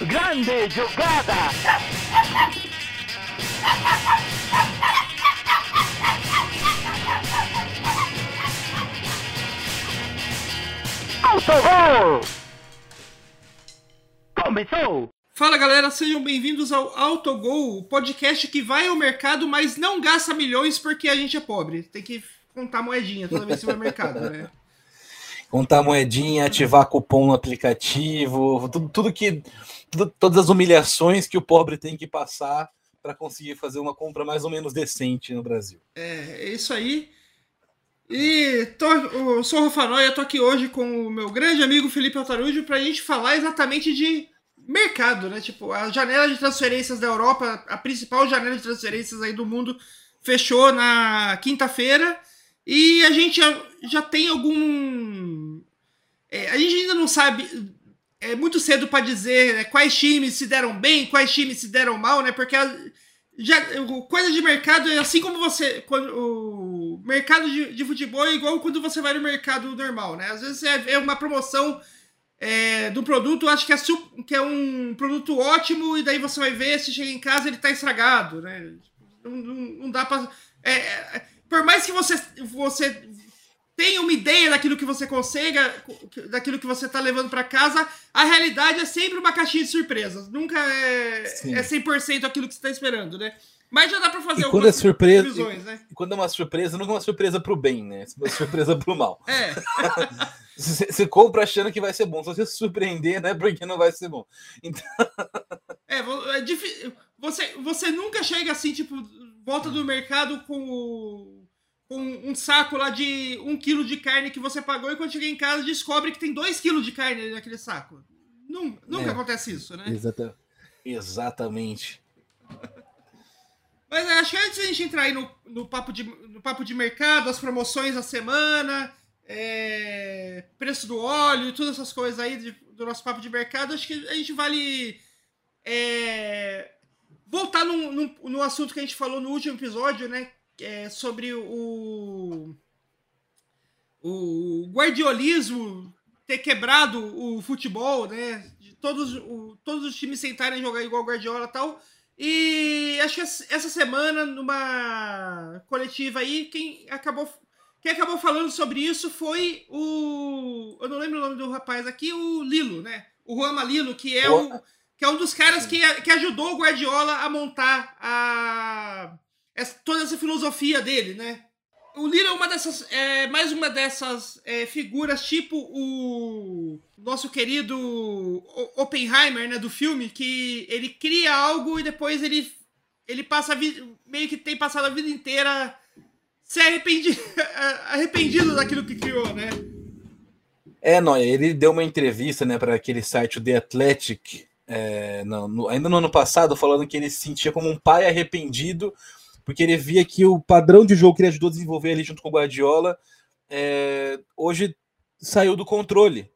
Grande jogada! Autogol! Começou! Fala galera, sejam bem-vindos ao Autogol, o podcast que vai ao mercado, mas não gasta milhões porque a gente é pobre. Tem que contar moedinha toda vez que vai ao mercado, né? Contar moedinha, ativar cupom no aplicativo, tudo, tudo que. tudo- todas as humilhações que o pobre tem que passar para conseguir fazer uma compra mais ou menos decente no Brasil. É, é isso aí. E tô, eu sou o Rafa Noia, tô aqui hoje com o meu grande amigo Felipe Altarujo pra gente falar exatamente de mercado, né? Tipo, a janela de transferências da Europa, a principal janela de transferências aí do mundo, fechou na quinta-feira e a gente já, já tem algum. é, a gente ainda não sabe. É muito cedo para dizer né, quais times se deram bem, quais times se deram mal, né? Porque já, coisa de mercado é assim como você. Quando, o mercado de, de futebol é igual quando você vai no mercado normal, né? Às vezes é, é uma promoção é, do produto, acho que é, que é um produto ótimo, e daí você vai ver, se chega em casa, ele tá estragado, né? Não, não, não dá pra. é, é, por mais que você, você tenha uma ideia daquilo que você consiga, daquilo que você tá levando para casa, a realidade é sempre uma caixinha de surpresas. Nunca é, Sim. é 100% aquilo que você tá esperando, né? Mas já dá para fazer E quando é surpresa, né? e quando é uma surpresa, nunca é uma surpresa pro bem, né? É uma surpresa pro mal. É, Você, você compra achando que vai ser bom. Se você se surpreender, né? Porque não vai ser bom. é, vo- é difí- você, você nunca chega assim, tipo, volta do mercado com um saco lá de um quilo de carne que você pagou e quando chega em casa descobre que tem dois quilos de carne naquele saco. Nun- nunca É. acontece isso, né? Exata- Exatamente. Mas é, acho que antes da gente entrar aí no, no, papo, de, no papo de mercado, as promoções da semana, é, preço do óleo e todas essas coisas aí de- do nosso papo de mercado, acho que a gente vale é, voltar num, num, num assunto que a gente falou no último episódio, né? É sobre o, o guardiolismo ter quebrado o futebol, né? De todos, o- todos os times tentarem jogar igual o Guardiola e tal. E acho que essa semana, numa coletiva aí, quem acabou, quem acabou falando sobre isso foi o. Eu não lembro o nome do rapaz aqui, o Lilo, né? O Juan Lilo, que é, o, que é um dos caras que, que ajudou o Guardiola a montar a, essa- toda essa filosofia dele, né? O Lilo é uma dessas, é mais uma dessas é, figuras, tipo o nosso querido Oppenheimer, né, do filme, que ele cria algo e depois ele, ele passa meio que tem passado a vida inteira se arrependi, arrependido daquilo que criou, né? É, Noia, ele deu uma entrevista né, para aquele site, o The Athletic, é, no- ainda no ano passado, falando que ele se sentia como um pai arrependido, porque ele via que o padrão de jogo que ele ajudou a desenvolver ali junto com o Guardiola é, hoje saiu do controle.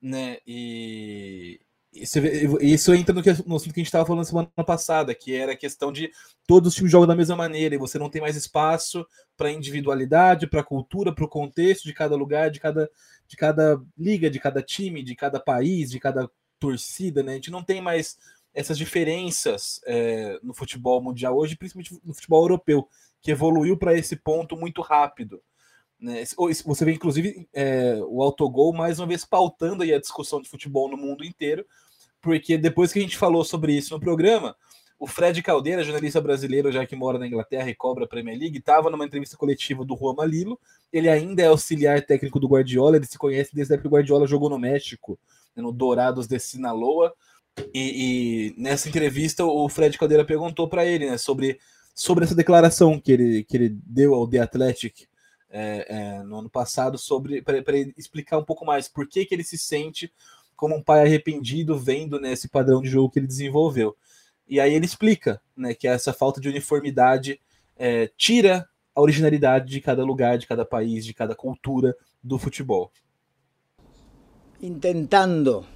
Né? E isso, isso entra no, que, no assunto que a gente estava falando semana passada, que era a questão de todos os times jogam da mesma maneira e você não tem mais espaço para individualidade, para cultura, para o contexto de cada lugar, de cada de cada liga, de cada time, de cada país, de cada torcida, né? A gente não tem mais essas diferenças é, no futebol mundial hoje, principalmente no futebol europeu, que evoluiu para esse ponto muito rápido. Né? Você vê, inclusive, é, o autogol mais uma vez pautando aí a discussão de futebol no mundo inteiro, porque depois que a gente falou sobre isso no programa, o Fred Caldeira, jornalista brasileiro, já que mora na Inglaterra e cobra a Premier League, estava numa entrevista coletiva do Juan Malilo. Ele ainda é auxiliar técnico do Guardiola, ele se conhece desde a época que o Guardiola jogou no México, né, no Dourados de Sinaloa. E, e, nessa entrevista, o Fred Caldeira perguntou para ele né, sobre, sobre essa declaração que ele, que ele deu ao The Athletic é, é, no ano passado, sobre para explicar um pouco mais por que, que ele se sente como um pai arrependido vendo né, esse padrão de jogo que ele desenvolveu. E aí ele explica né, que essa falta de uniformidade é, tira a originalidade de cada lugar, de cada país, de cada cultura do futebol. Intentando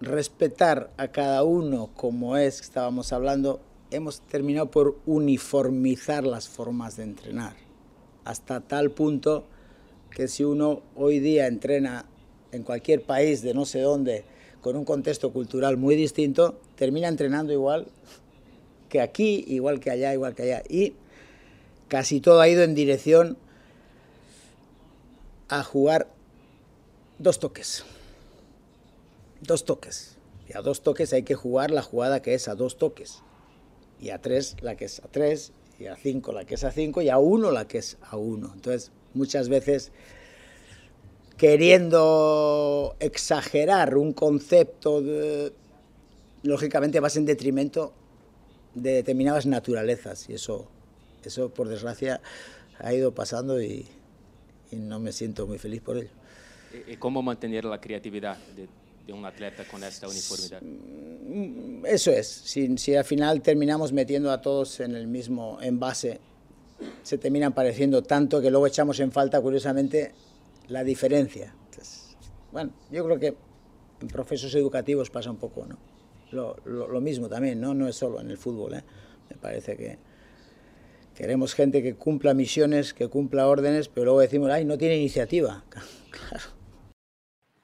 respetar a cada uno como es que estábamos hablando, hemos terminado por uniformizar las formas de entrenar. Hasta tal punto que si uno hoy día entrena en cualquier país de no sé dónde con un contexto cultural muy distinto, termina entrenando igual que aquí, igual que allá, igual que allá. Y casi todo ha ido en dirección a jugar dos toques. Dos toques. Y a dos toques hay que jugar la jugada que es a dos toques. Y a tres la que es a tres. Y a cinco la que es a cinco. Y a uno la que es a uno. Entonces, muchas veces queriendo exagerar un concepto, de, lógicamente vas en detrimento de determinadas naturalezas. Y eso, eso por desgracia, ha ido pasando y, no me siento muy feliz por ello. ¿Y cómo mantener la creatividad de un atleta con esta uniformidad? Eso es, si, si, al final terminamos metiendo a todos en el mismo envase, se terminan pareciendo tanto que luego echamos en falta, curiosamente, la diferencia. Entonces, bueno, yo creo que en procesos educativos pasa un poco, ¿no? Lo, lo, lo mismo también, ¿no? No es solo en el fútbol, ¿eh? Me parece que queremos gente que cumpla misiones, que cumpla órdenes, pero luego decimos, ay, no tiene iniciativa. claro.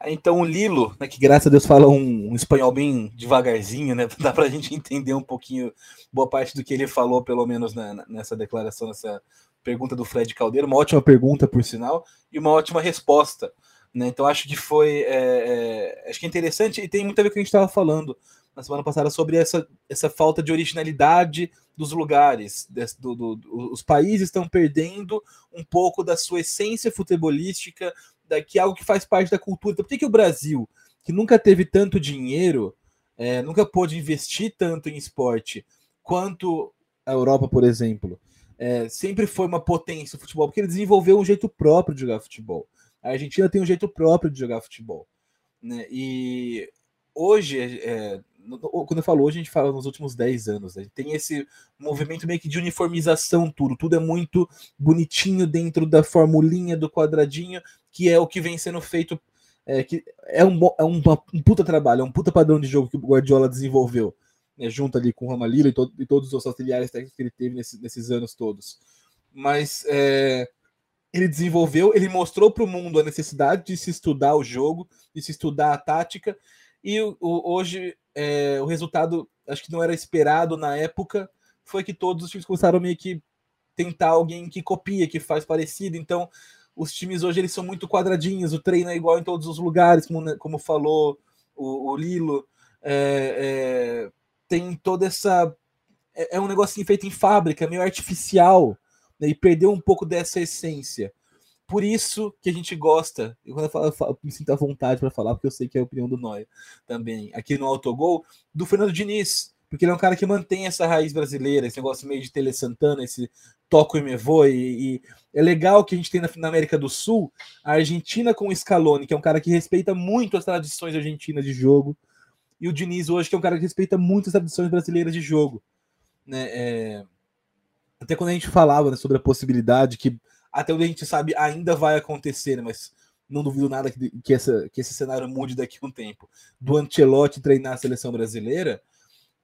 Então o Lilo, né, que graças a Deus fala um, um, espanhol bem devagarzinho, né? Dá pra gente entender um pouquinho, boa parte do que ele falou, pelo menos na, nessa declaração, nessa pergunta do Fred Caldeiro. Uma ótima pergunta, por sinal, e uma ótima resposta. Né? Então acho que foi. É, é, acho que é interessante e tem muito a ver com o que a gente estava falando na semana passada sobre essa, essa falta de originalidade dos lugares. Do, do, do, os países estão perdendo um pouco da sua essência futebolística, que é algo que faz parte da cultura. Então, por que, que o Brasil, que nunca teve tanto dinheiro, é, nunca pôde investir tanto em esporte quanto a Europa, por exemplo, é, sempre foi uma potência no futebol, porque ele desenvolveu um jeito próprio de jogar futebol. A Argentina tem um jeito próprio de jogar futebol. Né? E hoje, é, quando eu falo hoje, a gente fala nos últimos 10 anos. Né? Tem esse movimento meio que de uniformização, tudo. Tudo é muito bonitinho dentro da formulinha, do quadradinho, que é o que vem sendo feito. É, que é, um, é um, um puta trabalho, é um puta padrão de jogo que o Guardiola desenvolveu, né, junto ali com o Ramalilo e, todo, e todos os auxiliares técnicos que ele teve nesse, nesses anos todos. Mas é, ele desenvolveu, ele mostrou para o mundo a necessidade de se estudar o jogo, de se estudar a tática, e o, hoje é, o resultado, acho que não era esperado na época, foi que todos os times começaram meio que tentar alguém que copia, que faz parecido. Então, os times hoje eles são muito quadradinhos, o treino é igual em todos os lugares, como, né, como falou o, o Lilo. É, é, tem toda essa. É, é, um negocinho feito em fábrica, meio artificial, né, e perdeu um pouco dessa essência. Por isso que a gente gosta, e quando eu, falo, eu, falo, eu me sinto à vontade para falar, porque eu sei que é a opinião do Noia também, aqui no Autogol, do Fernando Diniz, porque ele é um cara que mantém essa raiz brasileira, esse negócio meio de Tele Santana, esse toco e me vou, e, e, é legal que a gente tem na, na, América do Sul a Argentina com o Scaloni, que é um cara que respeita muito as tradições argentinas de jogo, e o Diniz hoje, que é um cara que respeita muito as tradições brasileiras de jogo. Né? É... Até quando a gente falava né, sobre a possibilidade que até onde a gente sabe ainda vai acontecer, né? mas não duvido nada que, que, essa, que esse cenário mude daqui a um tempo. Do Ancelotti treinar a seleção brasileira,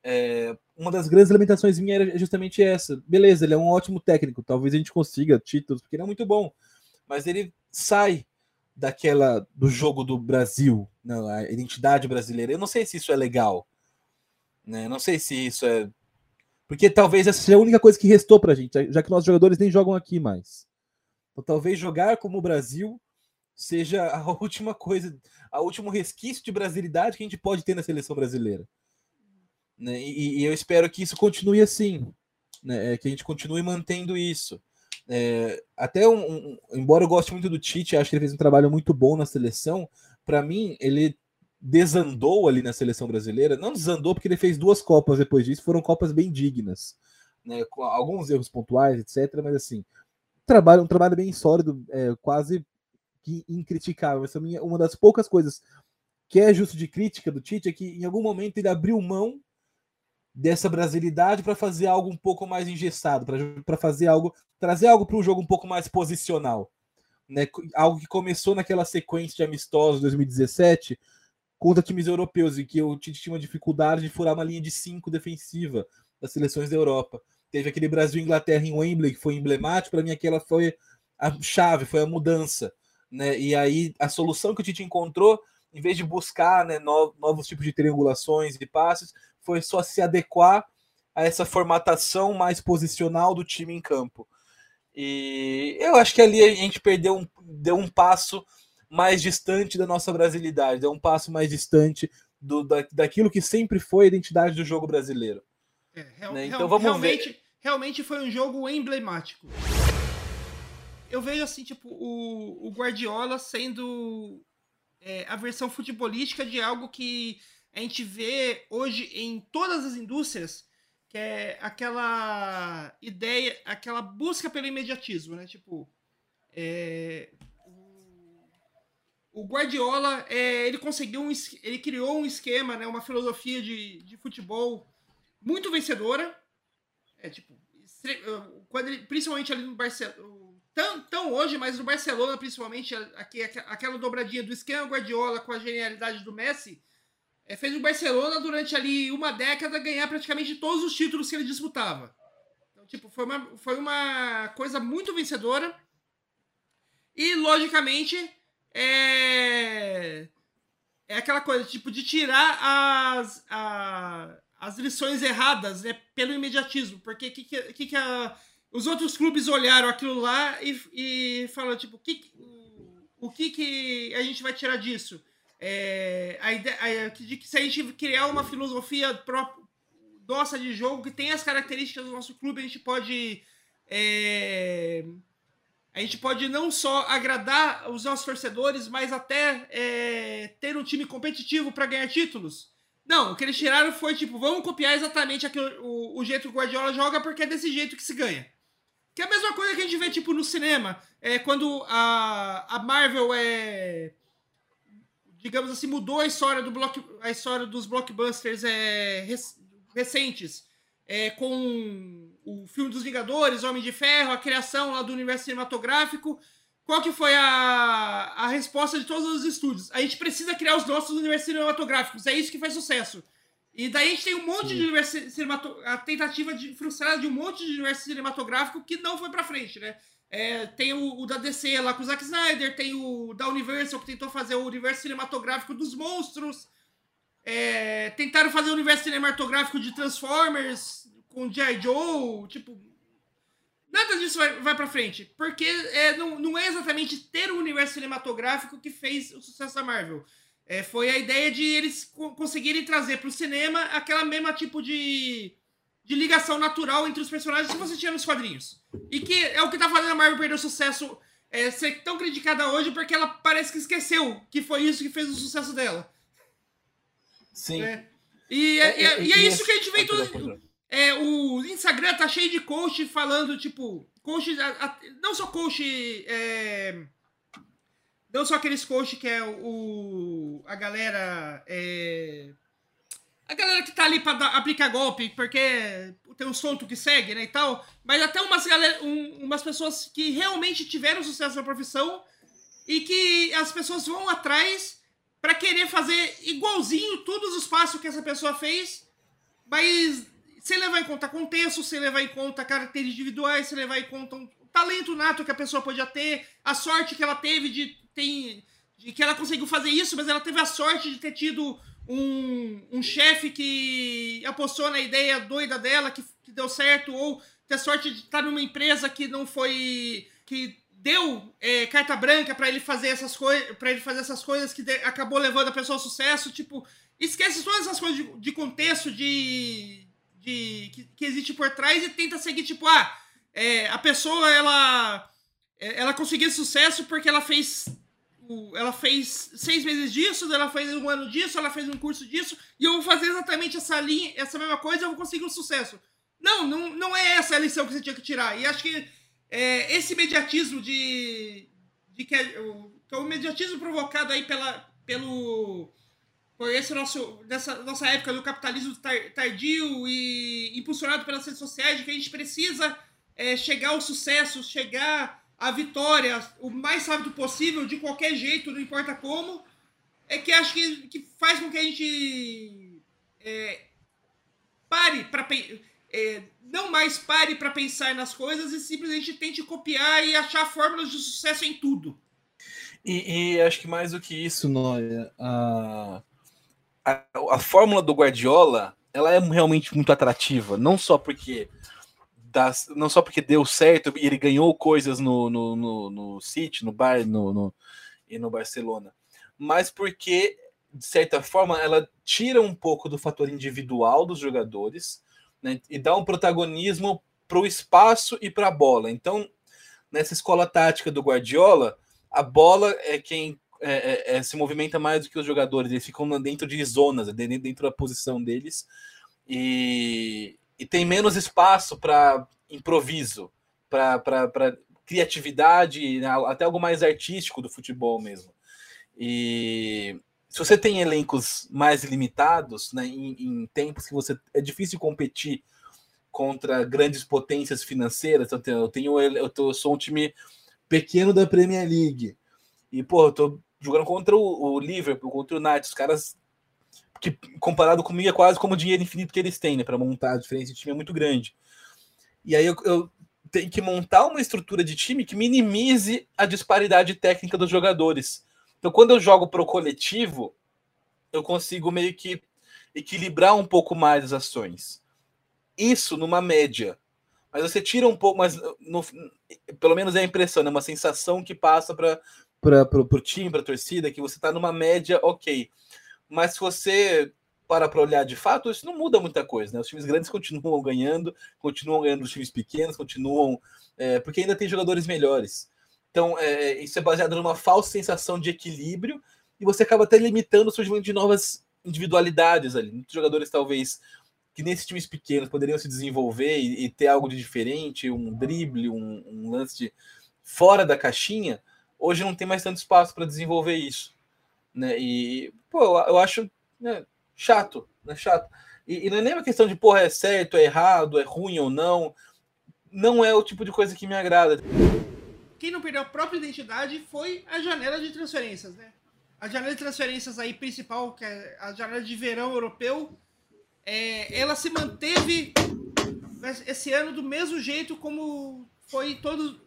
é, uma das grandes limitações minha era justamente essa. Beleza, ele é um ótimo técnico, talvez a gente consiga títulos, porque ele é muito bom, mas ele sai daquela do jogo do Brasil, não, a identidade brasileira. Eu não sei se isso é legal, né? Não sei se isso é porque talvez essa seja a única coisa que restou pra gente, já que nossos jogadores nem jogam aqui mais. Então, talvez jogar como o Brasil seja a última coisa, a último resquício de brasilidade que a gente pode ter na seleção brasileira. Né? E, e, eu espero que isso continue assim, né? É, que a gente continue mantendo isso. É, até um, um, embora eu goste muito do Tite, acho que ele fez um trabalho muito bom na seleção. Para mim, ele desandou ali na seleção brasileira. Não desandou porque ele fez duas copas depois disso, foram copas bem dignas, né? com alguns erros pontuais, etc. Mas assim, trabalho, um trabalho bem sólido, é, quase que incriticável. Essa é uma das poucas coisas que é justo de crítica do Tite é que em algum momento ele abriu mão dessa brasilidade para fazer algo um pouco mais engessado, para fazer algo, trazer algo para um jogo um pouco mais posicional. Né? Algo que começou naquela sequência de amistosos 2017 contra times europeus, em que o Tite tinha uma dificuldade de furar uma linha de cinco defensiva das seleções da Europa. Teve aquele Brasil-Inglaterra em Wembley, que foi emblemático. Para mim, aquela foi a chave, foi a mudança. Né? E aí, a solução que o Tite encontrou em vez de buscar né, novos tipos de triangulações e passes, foi só se adequar a essa formatação mais posicional do time em campo. E eu acho que ali a gente perdeu um, deu um passo mais distante da nossa brasilidade, deu um passo mais distante do, da, daquilo que sempre foi a identidade do jogo brasileiro. É, real, né? Então vamos realmente, ver. Realmente foi um jogo emblemático. Eu vejo assim, tipo, o, o Guardiola sendo é, a versão futebolística de algo que a gente vê hoje em todas as indústrias, que é aquela ideia, aquela busca pelo imediatismo, né? Tipo, é, o Guardiola, é, ele conseguiu, um, ele criou um esquema, né, uma filosofia de, de futebol muito vencedora. É tipo, quando ele, principalmente ali no Barcelona, tão, tão hoje, mas no Barcelona, principalmente, aqui, aquela dobradinha do esquema Guardiola com a genialidade do Messi, é, fez o Barcelona durante ali uma década ganhar praticamente todos os títulos que ele disputava. Então, tipo, foi uma, foi uma coisa muito vencedora. E, logicamente, é, é aquela coisa, tipo, de tirar as, as lições erradas né, pelo imediatismo. Porque que, que, que a, os outros clubes olharam aquilo lá e, e falaram, tipo, que, o, que, que a gente vai tirar disso? É, a ideia de que se a gente criar uma filosofia própria, nossa de jogo que tem as características do nosso clube, a gente pode é, a gente pode não só agradar os nossos torcedores, mas até é, ter um time competitivo para ganhar títulos. Não, o que eles tiraram foi tipo, vamos copiar exatamente aquilo, o, o jeito que o Guardiola joga, porque é desse jeito que se ganha. Que é a mesma coisa que a gente vê tipo no cinema, é quando a, a Marvel é digamos assim mudou a história do block, a história dos blockbusters é, recentes é, com o filme dos Vingadores, Homem de Ferro, a criação lá do universo cinematográfico. Qual que foi a, a resposta de todos os estúdios? A gente precisa criar os nossos universos cinematográficos. É isso que faz sucesso. E daí a gente tem um monte Sim. de universo cinematográfico. A tentativa de, frustrada de um monte de universo cinematográfico que não foi pra frente, né? É, tem o, o, da DC lá com o Zack Snyder, tem o da Universal que tentou fazer o universo cinematográfico dos monstros. É, tentaram fazer o universo cinematográfico de Transformers com G.I. Joe, tipo. Nada disso vai, vai pra frente. Porque é, não, não é exatamente ter um universo cinematográfico que fez o sucesso da Marvel. É, foi a ideia de eles co conseguirem trazer pro cinema aquela mesma tipo de, de ligação natural entre os personagens que você tinha nos quadrinhos. E que é o que tá fazendo a Marvel perder o sucesso, é, ser tão criticada hoje, porque ela parece que esqueceu que foi isso que fez o sucesso dela. Sim. É. E, é, é, e é, isso que a gente vem todo. É, o Instagram tá cheio de coach falando, tipo, coach. Não só coach. É, não só aqueles coach que é o. A galera. É, a galera que tá ali pra dar, aplicar golpe, porque tem um solto que segue, né, e tal. Mas até umas, galera, um, umas pessoas que realmente tiveram sucesso na profissão e que as pessoas vão atrás para querer fazer igualzinho todos os passos que essa pessoa fez, mas sem levar em conta contexto, sem levar em conta características individuais, sem levar em conta o talento nato que a pessoa podia ter, a sorte que ela teve de, ter, de que ela conseguiu fazer isso, mas ela teve a sorte de ter tido um, um chefe que apostou na ideia doida dela, que, que deu certo, ou ter sorte de estar numa empresa que não foi. que deu é, carta branca para ele fazer essas coisas, para ele fazer essas coisas que de, acabou levando a pessoa ao sucesso, tipo, esquece todas essas coisas de, de contexto de, de que, que, existe por trás e tenta seguir tipo, ah, é, a pessoa ela é, ela conseguiu sucesso porque ela fez ela fez seis meses disso, ela fez um ano disso, ela fez um curso disso, e eu vou fazer exatamente essa linha, essa mesma coisa, eu vou conseguir um sucesso. Não, não, não é essa a lição que você tinha que tirar. E acho que é, esse mediatismo de, de que, é, o, que é o mediatismo provocado aí pela, pelo por esse nosso dessa nossa época do capitalismo tardio e impulsionado pelas redes sociais de que a gente precisa é, chegar ao sucesso, chegar à vitória o mais rápido possível de qualquer jeito, não importa como, é que acho que, que faz com que a gente é, pare para é, não mais pare para pensar nas coisas e simplesmente tente copiar e achar fórmulas de sucesso em tudo. E, e acho que mais do que isso, Noia, a, a fórmula do Guardiola ela é realmente muito atrativa, não só porque das, não só porque deu certo e ele ganhou coisas no, no, no, no City, no Bar, no, no, e no Barcelona, mas porque de certa forma ela tira um pouco do fator individual dos jogadores né, e dá um protagonismo para o espaço e para a bola. Então, nessa escola tática do Guardiola, a bola é quem é, é, é, se movimenta mais do que os jogadores, eles ficam dentro de zonas, dentro da posição deles, e, e tem menos espaço para improviso, para criatividade, né, até algo mais artístico do futebol mesmo. E se você tem elencos mais limitados, né, em, em tempos que você é difícil competir contra grandes potências financeiras, eu tenho, eu, tenho, eu, tô, eu sou um time pequeno da Premier League. E, pô, eu tô jogando contra o, o Liverpool, contra o United, os caras que comparado comigo é quase como o dinheiro infinito que eles têm, né, para montar a diferença de time é muito grande. E aí eu, eu tenho que montar uma estrutura de time que minimize a disparidade técnica dos jogadores. Então, quando eu jogo pro coletivo, eu consigo meio que equilibrar um pouco mais as ações. Isso numa média. Mas você tira um pouco, mas no, pelo menos é a impressão, é uma sensação que passa para para o time, para a torcida, que você está numa média ok. Mas se você para para olhar de fato, isso não muda muita coisa. Né? Os times grandes continuam ganhando, continuam ganhando os times pequenos, continuam. É, porque ainda tem jogadores melhores. Então, é, isso é baseado numa falsa sensação de equilíbrio e você acaba até limitando o surgimento de novas individualidades ali. Muitos jogadores, talvez, que nesses times pequenos poderiam se desenvolver e, e ter algo de diferente, um drible, um, um lance de fora da caixinha, hoje não tem mais tanto espaço para desenvolver isso. Né? E, pô, eu acho né, chato, né? Chato. E, e, não é nem uma questão de, porra, é certo, é errado, é ruim ou não. Não é o tipo de coisa que me agrada. Quem não perdeu a própria identidade foi a janela de transferências, né? A janela de transferências aí principal, que é a janela de verão europeu, é, ela se manteve esse ano do mesmo jeito como foi todos,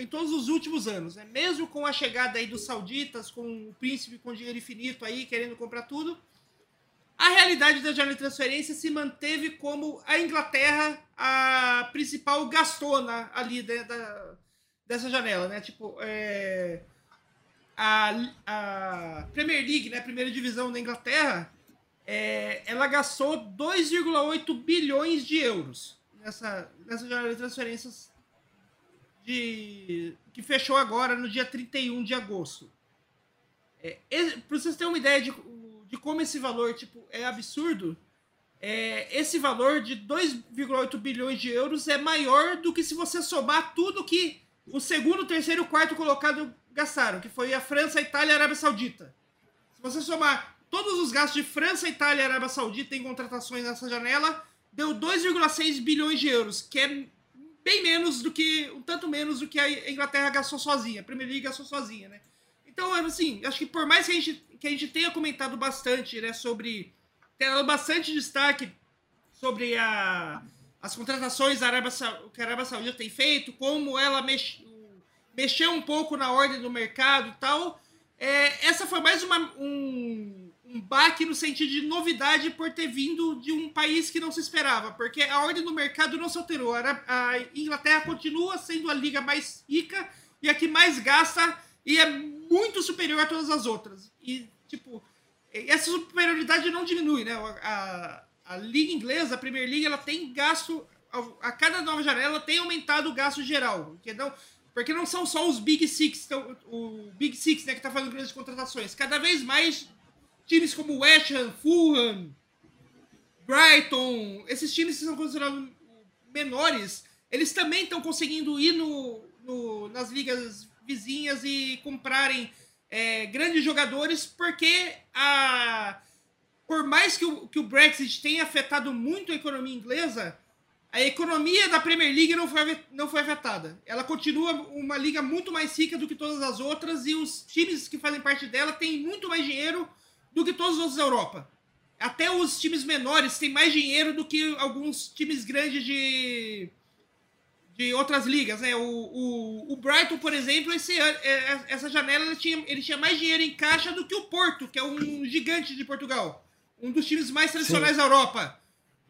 em todos os últimos anos, né? Mesmo com a chegada aí dos sauditas, com o príncipe com dinheiro infinito aí querendo comprar tudo, a realidade da janela de transferência se manteve como a Inglaterra a principal gastona ali da, da dessa janela, né? Tipo, é, a, a Premier League, né? A primeira divisão da Inglaterra, é, ela gastou 2,8 bilhões de euros nessa, nessa janela de transferências de que fechou agora no dia 31 de agosto. É, para vocês terem uma ideia de, de como esse valor tipo, é absurdo, é, esse valor de 2,8 bilhões de euros é maior do que se você somar tudo que o segundo, terceiro e quarto colocado gastaram, que foi a França, a Itália e a Arábia Saudita. Se você somar todos os gastos de França, Itália e Arábia Saudita em contratações nessa janela, deu 2,6 bilhões de euros, que é bem menos do que, um tanto menos do que a Inglaterra gastou sozinha, a Premier League gastou sozinha, né? Então, assim, acho que por mais que a gente, que a gente tenha comentado bastante, né, sobre, tenha dado bastante destaque sobre a, as contratações da Arábia, que a Arábia Saudita tem feito, como ela mex, mexeu um pouco na ordem do mercado e tal, é, essa foi mais uma, um, um baque no sentido de novidade por ter vindo de um país que não se esperava, porque a ordem do mercado não se alterou. A Inglaterra continua sendo a liga mais rica e a que mais gasta e é muito superior a todas as outras. E, tipo, essa superioridade não diminui, né? A, a liga inglesa, a Premier League, ela tem gasto, a, cada nova janela tem aumentado o gasto geral, não, porque não são só os Big Six, então, o Big Six, né, que está fazendo grandes contratações. Cada vez mais times como West Ham, Fulham, Brighton, esses times que são considerados menores, eles também estão conseguindo ir no, no, nas ligas vizinhas e comprarem é, grandes jogadores, porque a, por mais que o, que o Brexit tenha afetado muito a economia inglesa, a economia da Premier League não foi, não foi afetada. Ela continua uma liga muito mais rica do que todas as outras e os times que fazem parte dela têm muito mais dinheiro do que todos os outros da Europa. Até os times menores têm mais dinheiro do que alguns times grandes de, de outras ligas, né? O, o, o Brighton, por exemplo, esse, é, essa janela ele tinha, ele tinha mais dinheiro em caixa do que o Porto, que é um gigante de Portugal. Um dos times mais tradicionais Sim. da Europa.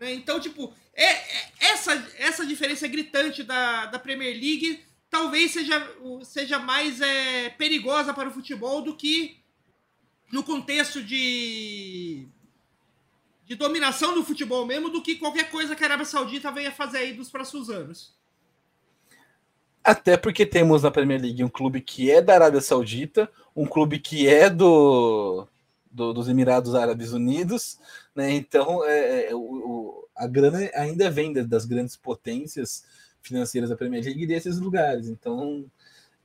Né? Então, tipo, é, é, essa, essa diferença gritante da, da Premier League talvez seja, seja mais é, perigosa para o futebol do que no contexto de, de dominação do futebol mesmo, do que qualquer coisa que a Arábia Saudita venha fazer aí dos próximos anos. Até porque temos na Premier League um clube que é da Arábia Saudita, um clube que é do, do dos Emirados Árabes Unidos, né? Então é, é o, a grana ainda vem das grandes potências financeiras da Premier League desses lugares. Então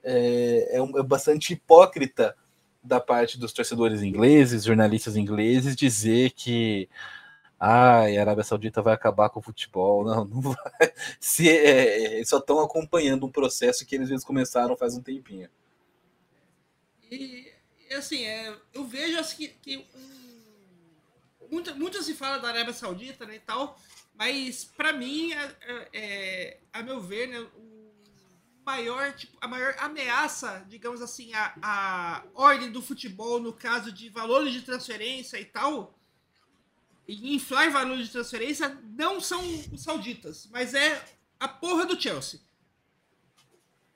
é, é, é bastante hipócrita da parte dos torcedores ingleses, jornalistas ingleses, dizer que ai, a Arábia Saudita vai acabar com o futebol. Não, não vai. Se, é, só estão acompanhando um processo que eles começaram faz um tempinho. E, assim, é, eu vejo assim, que um, muito, se fala da Arábia Saudita né, e tal, mas para mim, é, é, a meu ver, né, o maior, tipo, a maior ameaça, digamos assim, a, a ordem do futebol no caso de valores de transferência e tal, e inflar valores de transferência não são os sauditas, mas é a porra do Chelsea.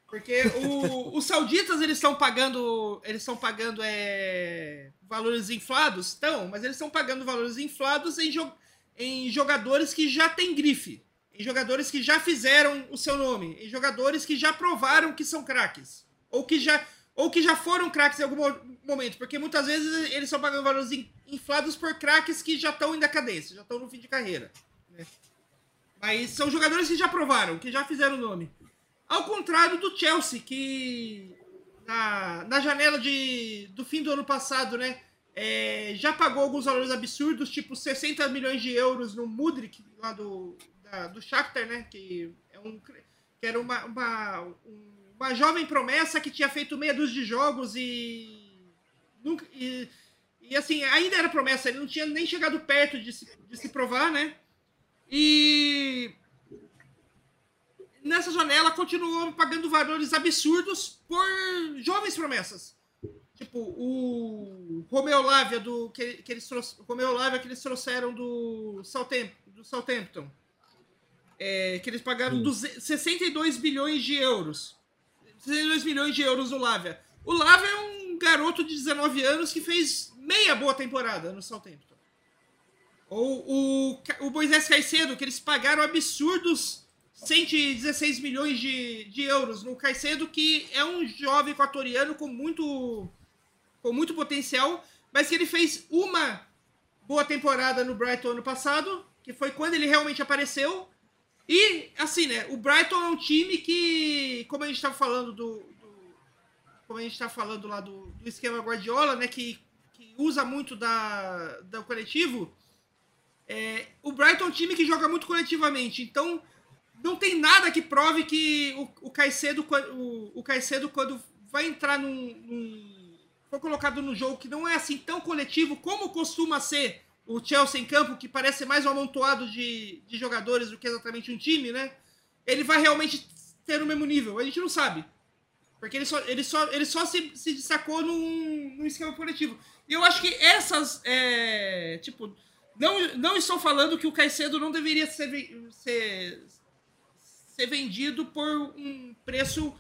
Porque o, os sauditas eles estão pagando, eles estão pagando é, valores inflados, estão, mas eles estão pagando valores inflados em, jo em jogadores que já têm grife, em jogadores que já fizeram o seu nome, em jogadores que já provaram que são craques, ou que já ou que já foram craques em algum momento, porque muitas vezes eles estão pagando valores inflados por craques que já estão em decadência, já estão no fim de carreira. Né? Mas são jogadores que já provaram, que já fizeram o nome. Ao contrário do Chelsea, que na, na janela de, do fim do ano passado, né, é, já pagou alguns valores absurdos, tipo 60 milhões de euros no Mudrik, lá do, da, do Shakhtar, né, que, é um, que era uma, uma um, uma jovem promessa que tinha feito meia dúzia de jogos e, nunca, e, e assim, ainda era promessa, ele não tinha nem chegado perto de se, de se provar, né? E nessa janela continuou pagando valores absurdos por jovens promessas. Tipo, o Romeo Lavia do que, que eles Romeo Lavia que eles trouxeram do Southampton, do Southampton. É, que eles pagaram 62 bilhões de euros. 62 milhões de euros no Lavia. O Lavia é um garoto de 19 anos que fez meia boa temporada no Southampton. Ou o, o Moisés Caicedo, que eles pagaram absurdos 116 milhões de, de euros no Caicedo, que é um jovem equatoriano com muito, com muito potencial, mas que ele fez uma boa temporada no Brighton ano passado, que foi quando ele realmente apareceu, e, assim, né, o Brighton é um time que, como a gente estava falando do, do, Como a gente está falando lá do, do esquema Guardiola, né, que, que usa muito da, do coletivo. É, o Brighton é um time que joga muito coletivamente, então não tem nada que prove que o, o Caicedo, o, o Caicedo, quando vai entrar num, num. for colocado no jogo que não é assim tão coletivo como costuma ser o Chelsea em campo, que parece mais um amontoado de, de jogadores do que exatamente um time, né? Ele vai realmente ter o mesmo nível. A gente não sabe. Porque ele só, ele só, ele só se, se destacou num, num esquema coletivo. E eu acho que essas. É, tipo, não, não estou falando que o Caicedo não deveria ser, ser, ser vendido por um preço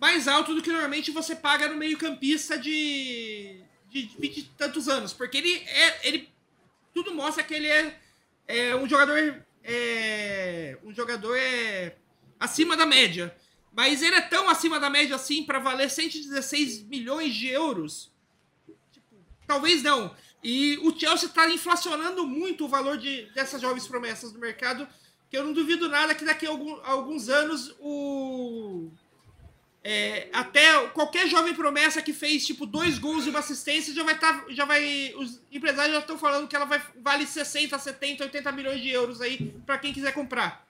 mais alto do que normalmente você paga no meio-campista de, de 20 e tantos anos. Porque ele, é, ele tudo mostra que ele é, é um jogador é, um jogador é acima da média. Mas ele é tão acima da média assim para valer 116 milhões de euros? Tipo, talvez não. E o Chelsea está inflacionando muito o valor de, dessas jovens promessas no mercado, que eu não duvido nada que daqui a, algum, a alguns anos o é, até qualquer jovem promessa que fez tipo dois gols e uma assistência já vai estar. Tá, já vai. Os empresários já estão falando que ela vai vale 60, 70, 80 milhões de euros aí para quem quiser comprar.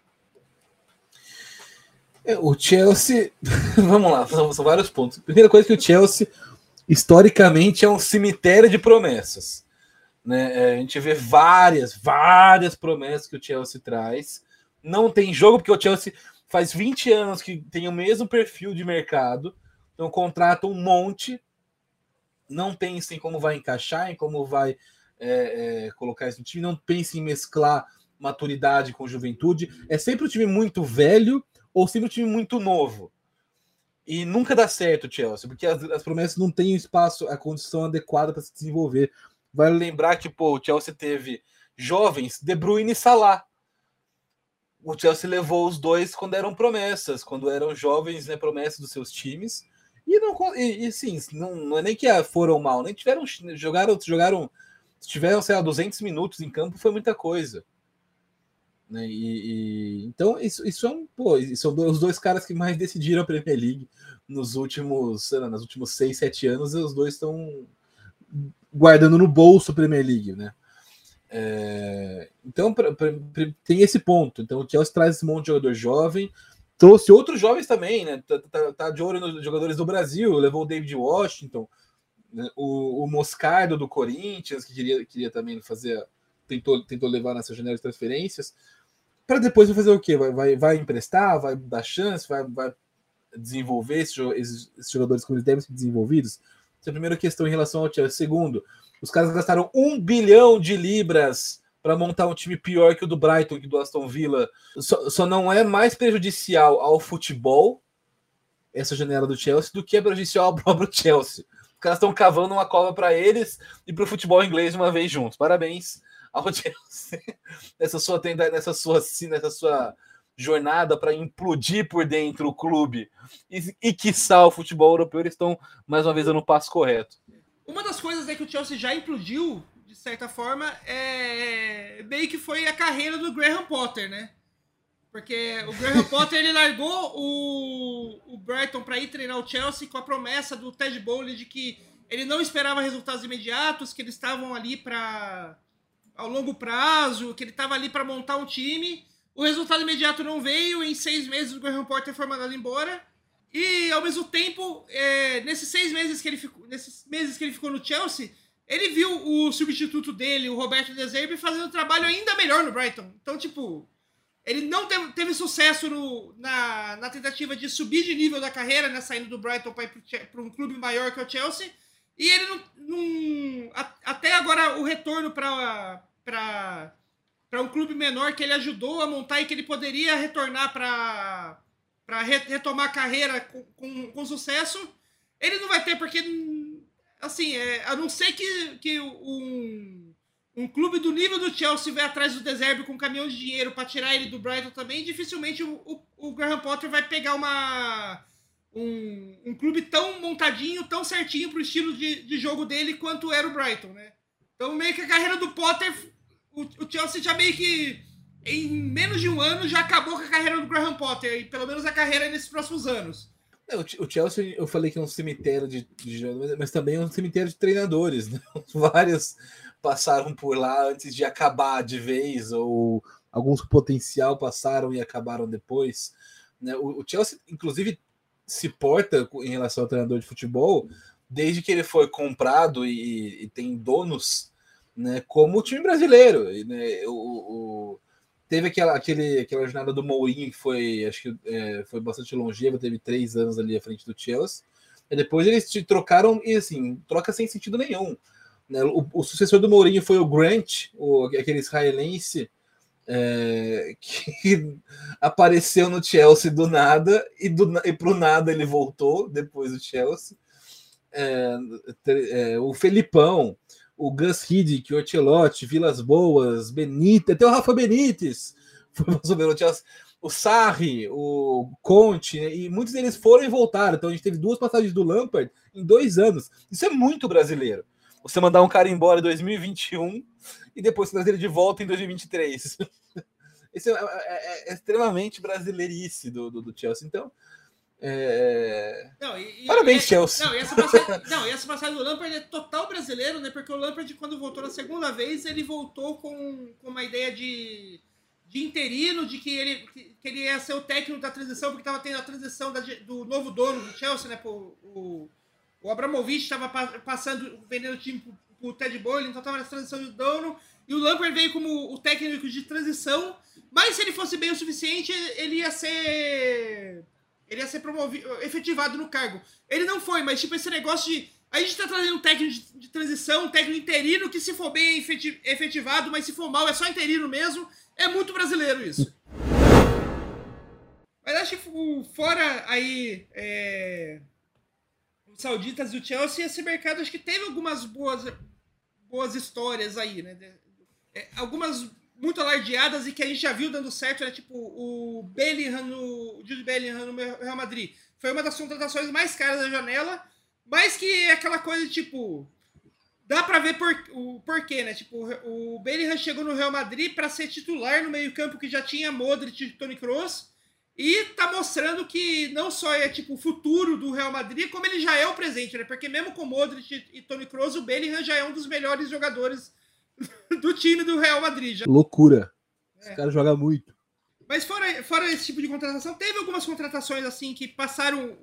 É, o Chelsea. Vamos lá, são, são vários pontos. Primeira coisa que o Chelsea, historicamente, é um cemitério de promessas. Né? É, a gente vê várias, várias promessas que o Chelsea traz. Não tem jogo, porque o Chelsea faz 20 anos que tem o mesmo perfil de mercado, então contrata um monte, não pensa em como vai encaixar, em como vai é, é, colocar isso no time, não pensa em mesclar maturidade com juventude. É sempre um time muito velho ou sempre um time muito novo. E nunca dá certo Chelsea, porque as, as promessas não têm espaço, a condição adequada para se desenvolver. Vale lembrar que pô, o Chelsea teve jovens, De Bruyne e Salah. O Chelsea levou os dois quando eram promessas, quando eram jovens, né, promessas dos seus times. E não e, e sim, não, não é nem que foram mal, nem tiveram jogaram jogaram tiveram, sei lá, 200 minutos em campo, foi muita coisa. Né? E, e, então, isso, isso é um. Pô, são os dois caras que mais decidiram a Premier League nos últimos, lá, nos últimos 6, 7 anos, e os dois estão guardando no bolso a Premier League, né? É, então, pra, pra, tem esse ponto. Então, o Chelsea traz esse monte de jogador jovem, trouxe outros jovens também, né? Tá, tá, tá de olho nos jogadores do Brasil, levou o David Washington, né? o, o Moscardo do Corinthians, que queria, queria também fazer, tentou, tentou levar nessa janela de transferências para depois fazer o quê? Vai, vai, vai emprestar, vai dar chance, vai, vai desenvolver esses, esses, jogadores como eles devem ser desenvolvidos? Essa é a primeira questão em relação ao Chelsea. Segundo, os caras gastaram um bilhão de libras para montar um time pior que o do Brighton, que do Aston Villa. Só, só não é mais prejudicial ao futebol essa janela do Chelsea do que é prejudicial ao próprio Chelsea. Os caras estão cavando uma cova para eles e para o futebol inglês uma vez juntos. Parabéns ao Chelsea nessa sua nessa sua nessa sua jornada para implodir por dentro o clube e, e quiçá o futebol europeu eles estão mais uma vez dando passo correto. Uma das coisas é que o Chelsea já implodiu de certa forma é meio que foi a carreira do Graham Potter, né? Porque o Graham Potter ele largou o, o Brighton para ir treinar o Chelsea com a promessa do Ted Bowley de que ele não esperava resultados imediatos, que eles estavam ali para ao longo prazo, que ele estava ali para montar um time. O resultado imediato não veio, em seis meses o Graham Potter foi mandado embora. E ao mesmo tempo, é, nesses seis meses que ele ficou, nesses meses que ele ficou no Chelsea, ele viu o substituto dele, o Roberto De Zerbi, fazendo um trabalho ainda melhor no Brighton. Então, tipo, ele não teve, teve sucesso no, na, na, tentativa de subir de nível da carreira, né, saindo do Brighton para um clube maior que o Chelsea. E ele não. não até agora, o retorno para um clube menor que ele ajudou a montar e que ele poderia retornar para re, retomar a carreira com, com, com, sucesso, ele não vai ter, porque. Assim, é, a não ser que, que um, um clube do nível do Chelsea vai atrás do Deserbe com um caminhão de dinheiro para tirar ele do Brighton também, dificilmente o, o, o Graham Potter vai pegar uma um, um clube tão montadinho, tão certinho pro estilo de, de jogo dele quanto era o Brighton, né? Então, meio que a carreira do Potter, o, o Chelsea já meio que em menos de um ano já acabou com a carreira do Graham Potter, e pelo menos a carreira nesses próximos anos. É, o Chelsea, eu falei que é um cemitério de, de mas também é um cemitério de treinadores. Né? Vários passaram por lá antes de acabar de vez, ou alguns potencial passaram e acabaram depois. Né? O, o Chelsea, inclusive, se porta em relação ao treinador de futebol desde que ele foi comprado e, e tem donos, né, como o time brasileiro. Né, o, o, teve aquela, aquele, aquela jornada do Mourinho que foi, acho que é, foi bastante longeva, teve três anos ali à frente do Chelsea. E depois eles te trocaram e assim, troca sem sentido nenhum. Né, o, o sucessor do Mourinho foi o Grant, o, aquele israelense é, que apareceu no Chelsea do nada e, do, e pro nada ele voltou depois do Chelsea. É, é, o Felipão, o Gus Hiddink, o Ortelotti, Vilas Boas, Benítez, até o Rafa Benítez. O Sarri, o Conte, né, e muitos deles foram e voltaram. Então a gente teve duas passagens do Lampard em dois anos. Isso é muito brasileiro. Você mandar um cara embora em 2021 e depois trazer ele de volta em 2023. Isso é, é, é, é extremamente brasileirice do, do, do Chelsea. Então, é... Não, e, Parabéns, e, Chelsea. Não, e essa passagem, não, essa passagem do Lampard é total brasileiro, né? Porque o Lampard, quando voltou na segunda vez, ele voltou com, com uma ideia de, de interino, de que ele, que ele ia ser o técnico da transição, porque estava tendo a transição da, do novo dono do Chelsea, né? Pro, o, o Abramovich estava passando, vendendo o time pro, pro Ted Boyle, então estava na transição de dono. E o Lampard veio como o técnico de transição, mas se ele fosse bem o suficiente, ele ia ser. Ele ia ser promovido, efetivado no cargo. Ele não foi, mas tipo, esse negócio de. A gente tá trazendo um técnico de, de transição, um técnico interino, que se for bem é efetivado, mas se for mal é só interino mesmo. É muito brasileiro isso. Mas acho que fora aí. É, os sauditas e o Chelsea, esse mercado acho que teve algumas boas, boas histórias aí, né? É, algumas muito alardeadas e que a gente já viu dando certo, né? Tipo, o Bellingham no. O Jude Bellingham no Real Madrid. Foi uma das contratações mais caras da janela, mas que é aquela coisa, tipo. Dá pra ver por, o porquê, né? Tipo, o Bellingham chegou no Real Madrid para ser titular no meio-campo que já tinha Modric e Toni Kroos. E tá mostrando que não só é tipo o futuro do Real Madrid, como ele já é o presente, né? Porque mesmo com Modric e Toni Kroos, o Bellingham já é um dos melhores jogadores do time do Real Madrid. Já. Loucura. É. Esse cara joga muito. Mas fora, fora esse tipo de contratação, teve algumas contratações assim que passaram,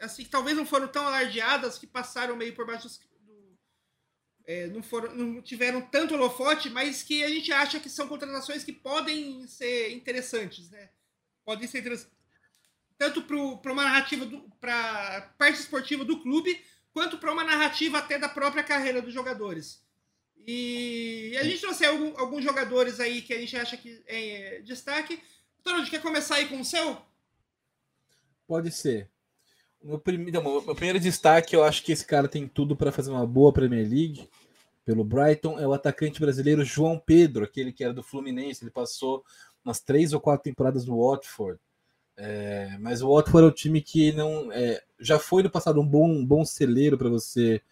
assim, que talvez não foram tão alardeadas, que passaram meio por baixo do, é, não, foram, não tiveram tanto holofote, mas que a gente acha que são contratações que podem ser interessantes, né? Podem ser interessantes tanto para uma narrativa, para parte esportiva do clube, quanto para uma narrativa até da própria carreira dos jogadores. E a gente trouxe alguns jogadores aí que a gente acha que é destaque. Toronto, quer começar aí com o seu? Pode ser. O meu, prim... Não, meu primeiro destaque, eu acho que esse cara tem tudo para fazer uma boa Premier League. Pelo Brighton, é o atacante brasileiro João Pedro, aquele que era do Fluminense. Ele passou umas três ou quatro temporadas no Watford. É, mas o Watford é o time que não é, já foi no passado um bom, um bom celeiro para você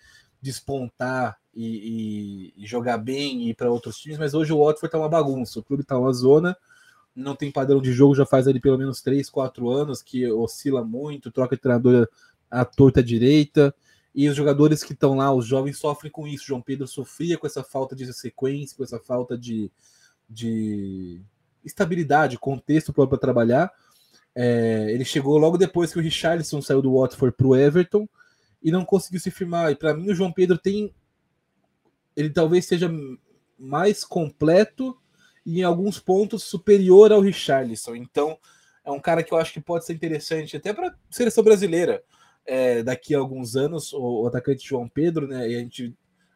despontar e, e, jogar bem e ir para outros times, mas hoje o Watford tá uma bagunça. O clube tá uma zona, não tem padrão de jogo, já faz ali pelo menos 3, 4 anos que oscila muito, troca de treinador à torta direita. E os jogadores que estão lá, os jovens, sofrem com isso. João Pedro sofria com essa falta de sequência, com essa falta de, de estabilidade, contexto para trabalhar. É, ele chegou logo depois que o Richarlison saiu do Watford para o Everton e não conseguiu se firmar. E para mim, o João Pedro tem ele talvez seja mais completo e em alguns pontos superior ao Richarlison. Então, é um cara que eu acho que pode ser interessante até para seleção brasileira é, daqui a alguns anos, o, o, atacante João Pedro, né? E a gente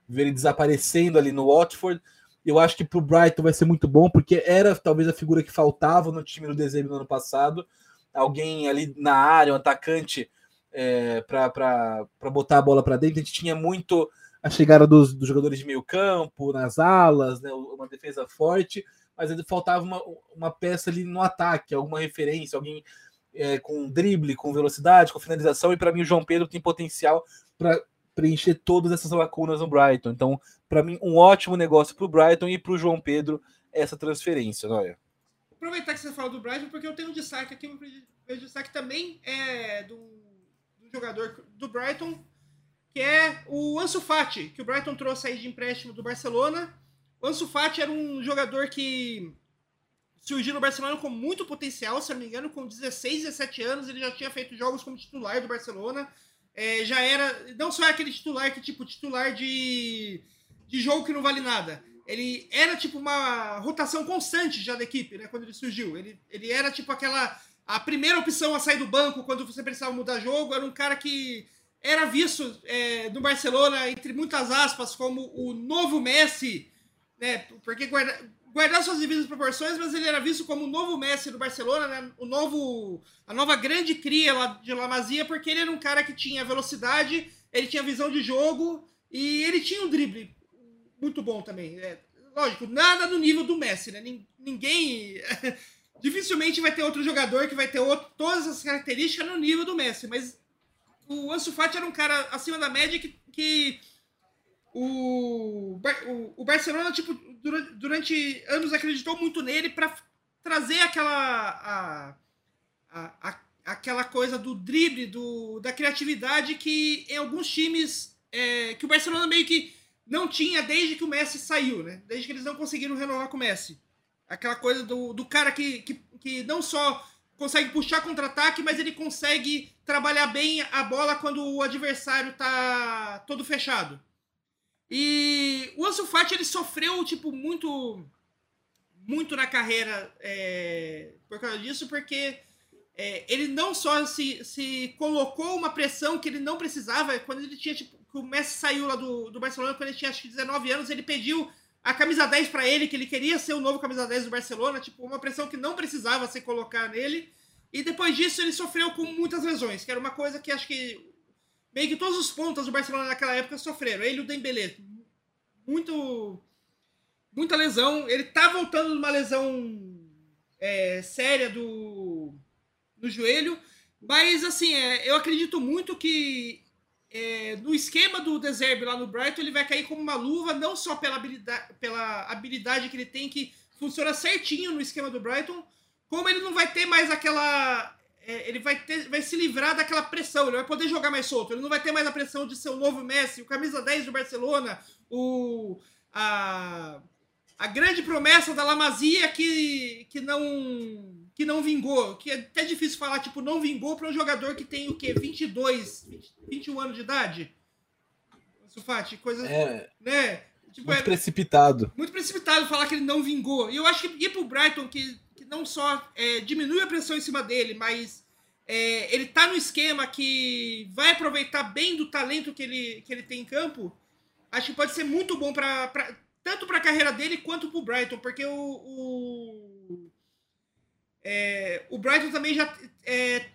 vê ele desaparecendo ali no Watford. Eu acho que para o Brighton vai ser muito bom, porque era talvez a figura que faltava no time do desenho no ano passado. Alguém ali na área, um atacante é, para botar a bola para dentro. A gente tinha muito a chegada dos, dos jogadores de meio campo, nas alas, né, uma defesa forte, mas faltava uma, uma peça ali no ataque, alguma referência, alguém é, com drible, com velocidade, com finalização, e para mim o João Pedro tem potencial para preencher todas essas lacunas no Brighton. Então, para mim, um ótimo negócio para o Brighton e para o João Pedro essa transferência, não é? Aproveitar que você falou do Brighton, porque eu tenho um destaque aqui, meu destaque também é do, do jogador do Brighton, que é o Ansu Fati, que o Brighton trouxe aí de empréstimo do Barcelona. O Ansu Fati era um jogador que surgiu no Barcelona com muito potencial, se não me engano, com 16, 17 anos, ele já tinha feito jogos como titular do Barcelona. É, já era, não só aquele titular que, tipo, titular de, de jogo que não vale nada. Ele era, tipo, uma rotação constante já da equipe, né, quando ele surgiu. Ele, ele era, tipo, aquela, a primeira opção a sair do banco quando você precisava mudar jogo, era um cara que era visto é, no Barcelona, entre muitas aspas, como o novo Messi, né? Porque guarda, guardar suas devidas proporções, mas ele era visto como o novo Messi do Barcelona, né? O novo, a nova grande cria lá de La Masia, porque ele era um cara que tinha velocidade, ele tinha visão de jogo e ele tinha um drible muito bom também. É, lógico, nada no nível do Messi, né? Ninguém. dificilmente vai ter outro jogador que vai ter outro, todas as características no nível do Messi, mas o Ansu Fati era um cara acima da média que, que o, o, o, Barcelona, tipo, durante, durante, anos acreditou muito nele para trazer aquela a, a, a, aquela coisa do drible, do, da criatividade que em alguns times é, que o Barcelona meio que não tinha desde que o Messi saiu, né? Desde que eles não conseguiram renovar com o Messi. Aquela coisa do, do cara que, que, que não só consegue puxar contra-ataque, mas ele consegue trabalhar bem a bola quando o adversário tá todo fechado. E o Ansu Fati, ele sofreu, tipo, muito muito na carreira é, por causa disso, porque é, ele não só se, se colocou uma pressão que ele não precisava, quando ele tinha, tipo, o Messi saiu lá do, do Barcelona, quando ele tinha acho que 19 anos, ele pediu a camisa 10 para ele, que ele queria ser o novo camisa 10 do Barcelona, tipo, uma pressão que não precisava se colocar nele. E depois disso ele sofreu com muitas lesões, que era uma coisa que acho que meio que todos os pontas do Barcelona naquela época sofreram. Ele e o Dembélé, muito muita lesão. Ele tá voltando de uma lesão é, séria do, do joelho. Mas, assim, é, eu acredito muito que é, no esquema do Deserve lá no Brighton, ele vai cair como uma luva, não só pela habilidade, pela habilidade que ele tem, que funciona certinho no esquema do Brighton, como ele não vai ter mais aquela. É, ele vai, ter, vai se livrar daquela pressão, ele vai poder jogar mais solto. Ele não vai ter mais a pressão de ser o novo Messi, o camisa 10 do Barcelona, o. A, a grande promessa da Lamazia que, que não que não vingou, que é até difícil falar, tipo, não vingou para um jogador que tem o quê? 22, 20, 21 anos de idade? Sufati, coisa, é, né? Tipo, muito é, precipitado. Muito precipitado falar que ele não vingou. E eu acho que ir pro Brighton, que, que não só é, diminui a pressão em cima dele, mas é, ele tá no esquema que vai aproveitar bem do talento que ele, que ele tem em campo, acho que pode ser muito bom para tanto para a carreira dele quanto para o Brighton, porque o, o, é, o Brighton também já. É,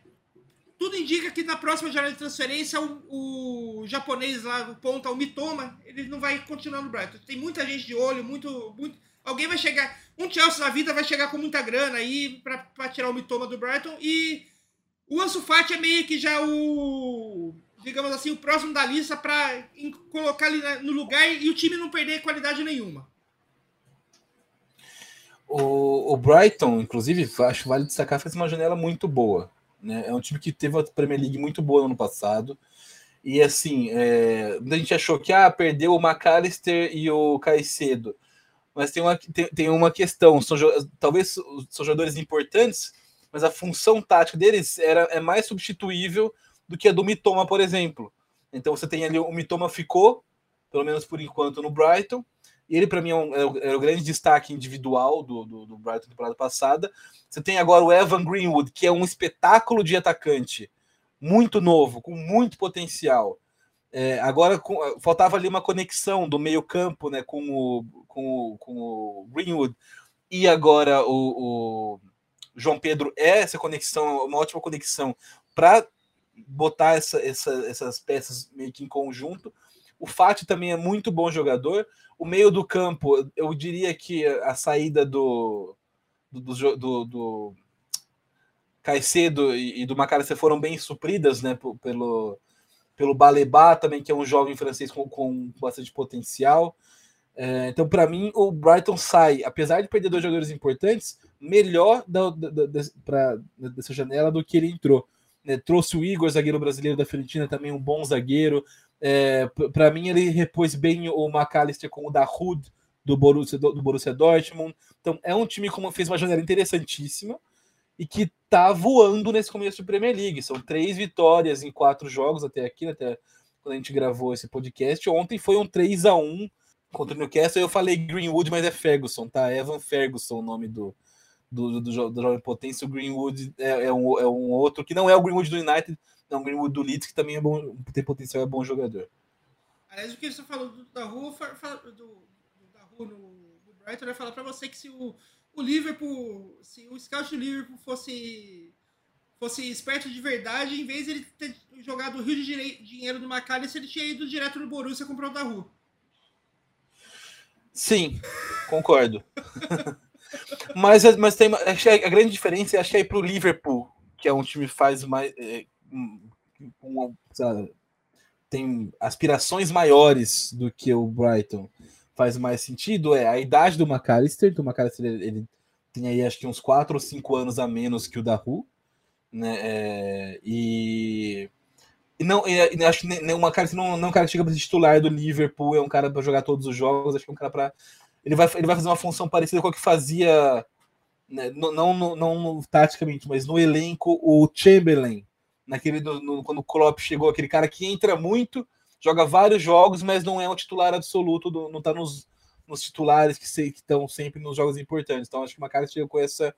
tudo indica que na próxima janela de transferência o, o, japonês lá, o ponta, o Mitoma, ele não vai continuar no Brighton. Tem muita gente de olho, muito. muito alguém vai chegar. Um Chelsea na vida vai chegar com muita grana aí para tirar o Mitoma do Brighton. E o Ansu Fati é meio que já o digamos assim, o próximo da lista para colocar ali no lugar e o time não perder qualidade nenhuma. O, o Brighton, inclusive, acho vale destacar, fez uma janela muito boa. Né? É um time que teve a Premier League muito boa no ano passado. E assim, é, a gente achou que ah, perdeu o McAllister e o Caicedo. Mas tem uma, tem, tem uma questão: são, talvez são jogadores importantes, mas a função tática deles era, é mais substituível do que a do Mitoma, por exemplo. Então você tem ali o Mitoma ficou, pelo menos por enquanto, no Brighton. Ele, para mim, é, um, é, o grande destaque individual do, do, do Brighton temporada passada. Você tem agora o Evan Greenwood, que é um espetáculo de atacante, muito novo, com muito potencial. É, agora com, faltava ali uma conexão do meio-campo né, com, o, com, o, com o Greenwood. E agora o, o João Pedro é essa conexão, uma ótima conexão para botar essa, essa, essas peças meio que em conjunto. O Fati também é muito bom jogador. O meio do campo, eu diria que a saída do, do, do, do, do Caicedo e, do Macalester foram bem supridas né, pelo, pelo Balebá também, que é um jovem francês com, com bastante potencial. É, então, para mim, o Brighton sai, apesar de perder dois jogadores importantes, melhor da, da, da, pra, dessa janela do que ele entrou. Né, trouxe o Igor, zagueiro brasileiro da Fiorentina, também um bom zagueiro. É, Para mim, ele repôs bem o McAllister com o Dahoud do Borussia, do, do Borussia Dortmund. Então, é um time que fez uma janela interessantíssima e que tá voando nesse começo de Premier League. São três vitórias em quatro jogos até aqui, né, até quando a gente gravou esse podcast. Ontem foi um 3 a 1 contra o Newcastle. Eu falei Greenwood, mas é Ferguson, tá? Evan Ferguson, o nome do, do, do, do Jovem Potência, o Greenwood é, é, um, é um outro que não é o Greenwood do United, é um Greenwood do Leeds, que também é bom, tem potencial, é bom jogador. Aliás, o que você falou do, da rua, do, do, da rua no, no Brighton, eu ia falar para você que se o, o Liverpool, se o scout do Liverpool fosse fosse esperto de verdade, em vez de ele ter jogado o rio de dinheiro do McAllister, ele tinha ido direto no Borussia comprar o da rua. Sim, concordo. mas, mas tem a grande diferença acho que é para o Liverpool, que é um time faz mais. Lá, tem aspirações maiores do que o Brighton. Faz mais sentido é a idade do McAllister. Do McAllister ele, ele tem aí acho que uns 4 ou 5 anos a menos que o da Ru. Né? É, e, e não, e, acho que nem, o McAllister não, não é um cara que chega para titular do Liverpool, é um cara para jogar todos os jogos, acho que é um cara para ele vai, ele vai fazer uma função parecida com a que fazia, né, não, não, não, não, taticamente, mas no elenco, o Chamberlain, naquele no, no, quando o Klopp chegou, aquele cara que entra muito joga vários jogos, mas não é um titular absoluto, do, não está nos, nos titulares que estão sempre nos jogos importantes. Então acho que o McAllister chega com essa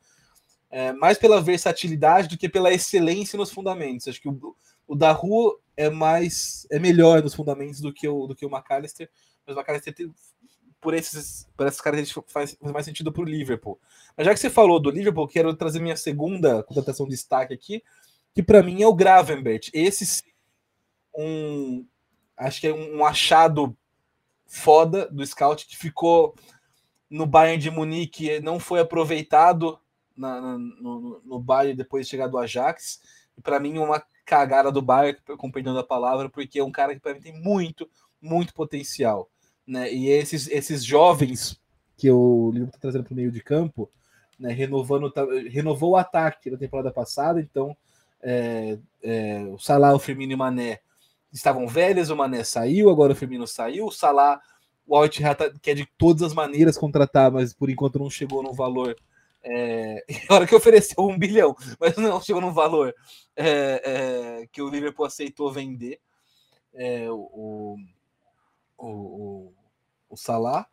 é, mais pela versatilidade do que pela excelência nos fundamentos. Acho que o, o da Rua é mais é melhor nos fundamentos do que o do que o McAllister, mas o McAllister tem, por esses por essas características faz mais sentido para o Liverpool. Mas já que você falou do Liverpool, quero trazer minha segunda contratação de destaque aqui, que para mim é o Gravenbert. Esse um acho que é um achado foda do scout que ficou no Bayern de Munique, não foi aproveitado na, na, no, no Bayern depois de chegar do Ajax. E para mim, uma cagada do Bayern, com perdão da palavra, porque é um cara que para mim tem muito, muito potencial. Né? E esses, esses jovens que o Liverpool está trazendo para o meio de campo, né, renovando, tá, renovou o ataque na temporada passada, então é, é, o Salah, o Firmino e o Mané estavam velhos, o Mané saiu, agora o Firmino saiu, o Salah, o Alt quer de todas as maneiras contratar, mas por enquanto não chegou no valor é, hora que ofereceu um bilhão, mas não chegou num valor é, é, que o Liverpool aceitou vender é, o, o, o, o Salah.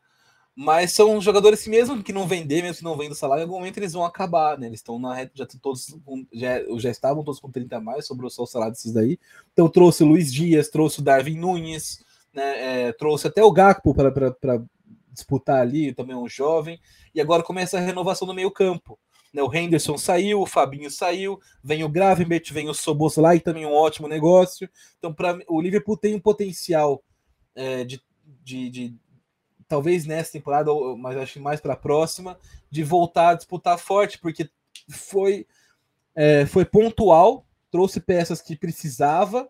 Mas são jogadores que, mesmo que não vender, mesmo que não vendam o salário, em algum momento eles vão acabar, né? Eles estão na reta, já todos já, já estavam todos com 30 a mais, sobrou só o salário desses daí. Então trouxe o Luiz Dias, trouxe o Darwin Nunes, né? É, trouxe até o Gakpo para disputar ali, também um jovem, e agora começa a renovação no meio-campo. Né? O Henderson saiu, o Fabinho saiu, vem o Gravenberch, vem o Soboslai, também um ótimo negócio. Então, para o Liverpool tem um potencial é, de, de, de, talvez nessa temporada, mas acho que mais para a próxima, de voltar a disputar forte, porque foi, é, foi pontual, trouxe peças que precisava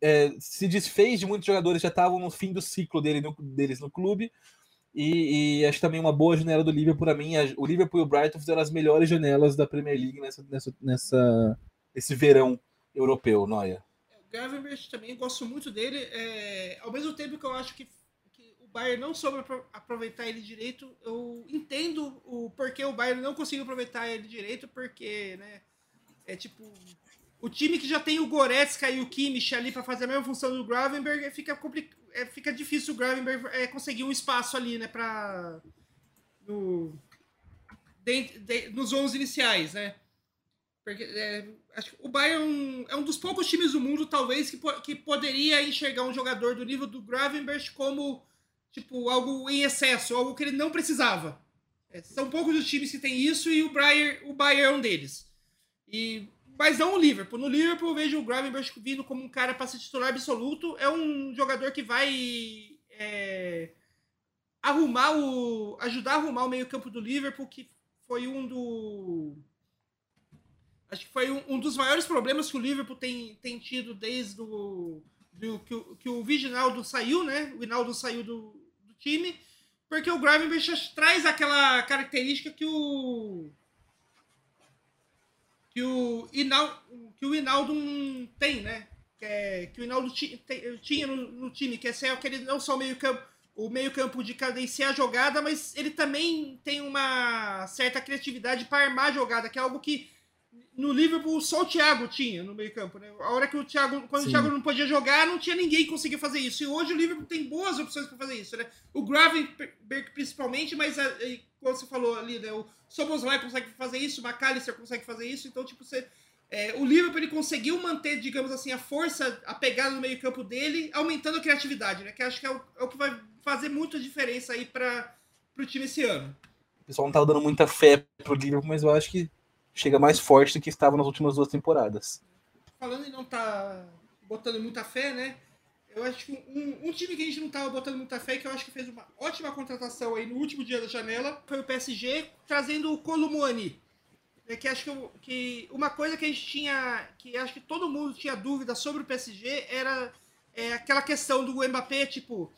é, se desfez de muitos jogadores já estavam no fim do ciclo dele, no, deles no clube. E, e, acho também uma boa janela do Liverpool para mim. O Liverpool e o Brighton fizeram as melhores janelas da Premier League nessa, nessa, nessa esse verão europeu, Noia. O Gravenberch também gosto muito dele. É, ao mesmo tempo que eu acho que, Bayern não soube aproveitar ele direito, eu entendo o porquê o Bayern não conseguiu aproveitar ele direito, porque, né, é tipo, o time que já tem o Goretzka e o Kimmich ali para fazer a mesma função do Gravenberg, fica, complic... é, fica difícil o Gravenberg é, conseguir um espaço ali, né, para no... De, nos 11 iniciais, né? Porque é, acho que o Bayern é um dos poucos times do mundo, talvez, que, que poderia enxergar um jogador do nível do Gravenberg como tipo algo em excesso, algo que ele não precisava. É, são poucos os times que têm isso e o Bayern, o Bayern é um deles. E mas não o Liverpool. No Liverpool eu vejo o Gravenberch vindo como um cara para ser titular absoluto. É um jogador que vai é, arrumar o. ajudar a arrumar o meio-campo do Liverpool, que foi um do. Acho que foi um, um, dos maiores problemas que o Liverpool tem, tem tido desde o, do, que, o, que o Viginaldo saiu, né? O Hinaldo saiu do time. Porque o Gravenberch traz aquela característica que o que o Hinaldo, que o Hinaldo tem, né? Que, é, que o Hinaldo tinha no, no, time, que é ser aquele não só o meio campo, o meio campo de cadenciar a jogada, mas ele também tem uma certa criatividade para armar a jogada, que é algo que no Liverpool só o Thiago tinha no meio campo, né? A hora que o Thiago, quando Sim. o Thiago não podia jogar, não tinha ninguém que conseguia fazer isso. E hoje o Liverpool tem boas opções para fazer isso, né? O Gravenberg principalmente, mas como você falou ali, né? O Soboslai consegue fazer isso, o McAllister consegue fazer isso, então, tipo, você. É, o Liverpool ele conseguiu manter, digamos assim, a força, a pegada no meio-campo dele, aumentando a criatividade, né? Que acho que é o, é o que vai fazer muita diferença aí para o time esse ano. O pessoal não tá dando muita fé pro Liverpool, mas eu acho que chega mais forte do que estava nas últimas duas temporadas. Falando em não tá botando muita fé, né? Eu acho que um, um, time que a gente não estava botando muita fé, que eu acho que fez uma ótima contratação aí no último dia da janela, foi o PSG trazendo o Columani. É que acho que, que uma coisa que a gente tinha, que acho que todo mundo tinha dúvida sobre o PSG era é, aquela questão do Mbappé, tipo,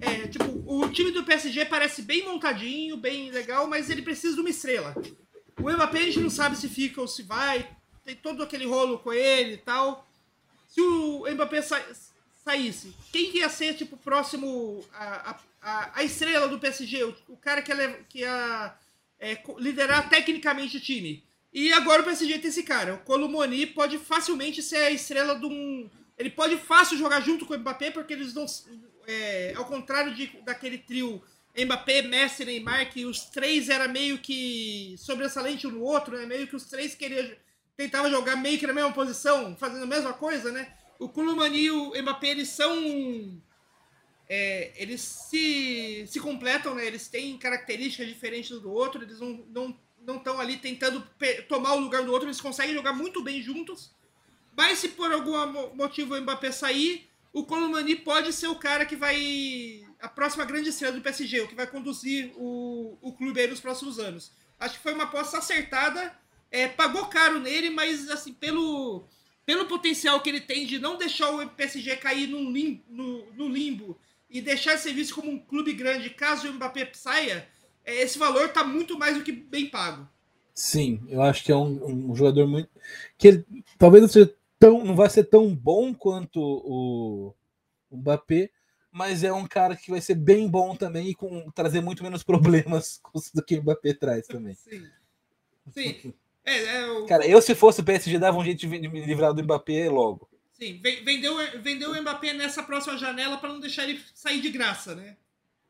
é, tipo, o time do PSG parece bem montadinho, bem legal, mas ele precisa de uma estrela. O Mbappé a gente não sabe se fica ou se vai, tem todo aquele rolo com ele e tal. Se o Mbappé sai, saísse, quem que ia ser, tipo, próximo a, a, a estrela do PSG? O, o cara que ia, que ia é, liderar tecnicamente o time. E agora o PSG tem esse cara. O Colomoni pode facilmente ser a estrela de um, ele pode fácil jogar junto com o Mbappé, porque eles não. É, ao contrário de, daquele trio Mbappé, Messi, Neymar, que os três era meio que sobressalente um no outro, né? Meio que os três queriam tentavam jogar meio que na mesma posição, fazendo a mesma coisa, né? O Kulumani e o Mbappé, eles são é, eles se, se completam, né? Eles têm características diferentes do outro, eles não estão não, não ali tentando tomar o lugar do outro, eles conseguem jogar muito bem juntos. Mas se por algum motivo o Mbappé sair, o Colomani pode ser o cara que vai. A próxima grande estrela do PSG, o que vai conduzir o, o clube aí nos próximos anos. Acho que foi uma aposta acertada. É, pagou caro nele, mas assim, pelo, pelo potencial que ele tem de não deixar o PSG cair num limbo, no, no limbo e deixar de ser visto como um clube grande caso o Mbappé saia, é, esse valor está muito mais do que bem pago. Sim, eu acho que é um, um jogador muito. que ele, talvez não seja tão, não vai ser tão bom quanto o, o Mbappé, mas é um cara que vai ser bem bom também e com trazer muito menos problemas do que o Mbappé traz também. Sim. Sim. É, é o... Cara, eu se fosse o PSG dava um jeito de me livrar do Mbappé logo. Sim, vendeu, vendeu o Mbappé nessa próxima janela para não deixar ele sair de graça, né?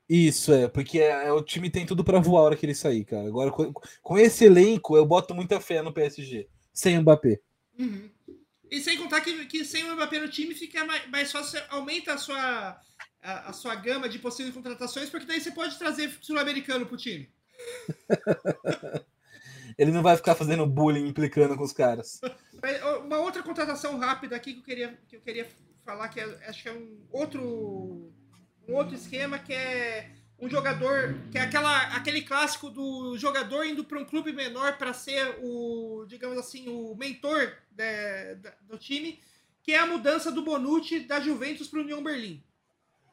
Isso é, porque é, é o time tem tudo para voar a hora que ele sair, cara. Agora com, com, esse elenco eu boto muita fé no PSG, sem o Mbappé. Uhum. E sem contar que, que sem o Mbappé no time fica mais, mais fácil, aumenta a sua, a, a, sua gama de possíveis contratações, porque daí você pode trazer sul-americano pro time. Ele não vai ficar fazendo bullying implicando com os caras. Uma outra contratação rápida aqui que eu queria, que eu queria falar, que é, acho que é um outro, um outro esquema, que é um jogador que é aquela, aquele clássico do jogador indo para um clube menor para ser o, digamos assim, o mentor de, de, do time, que é a mudança do Bonucci da Juventus para o União Berlim.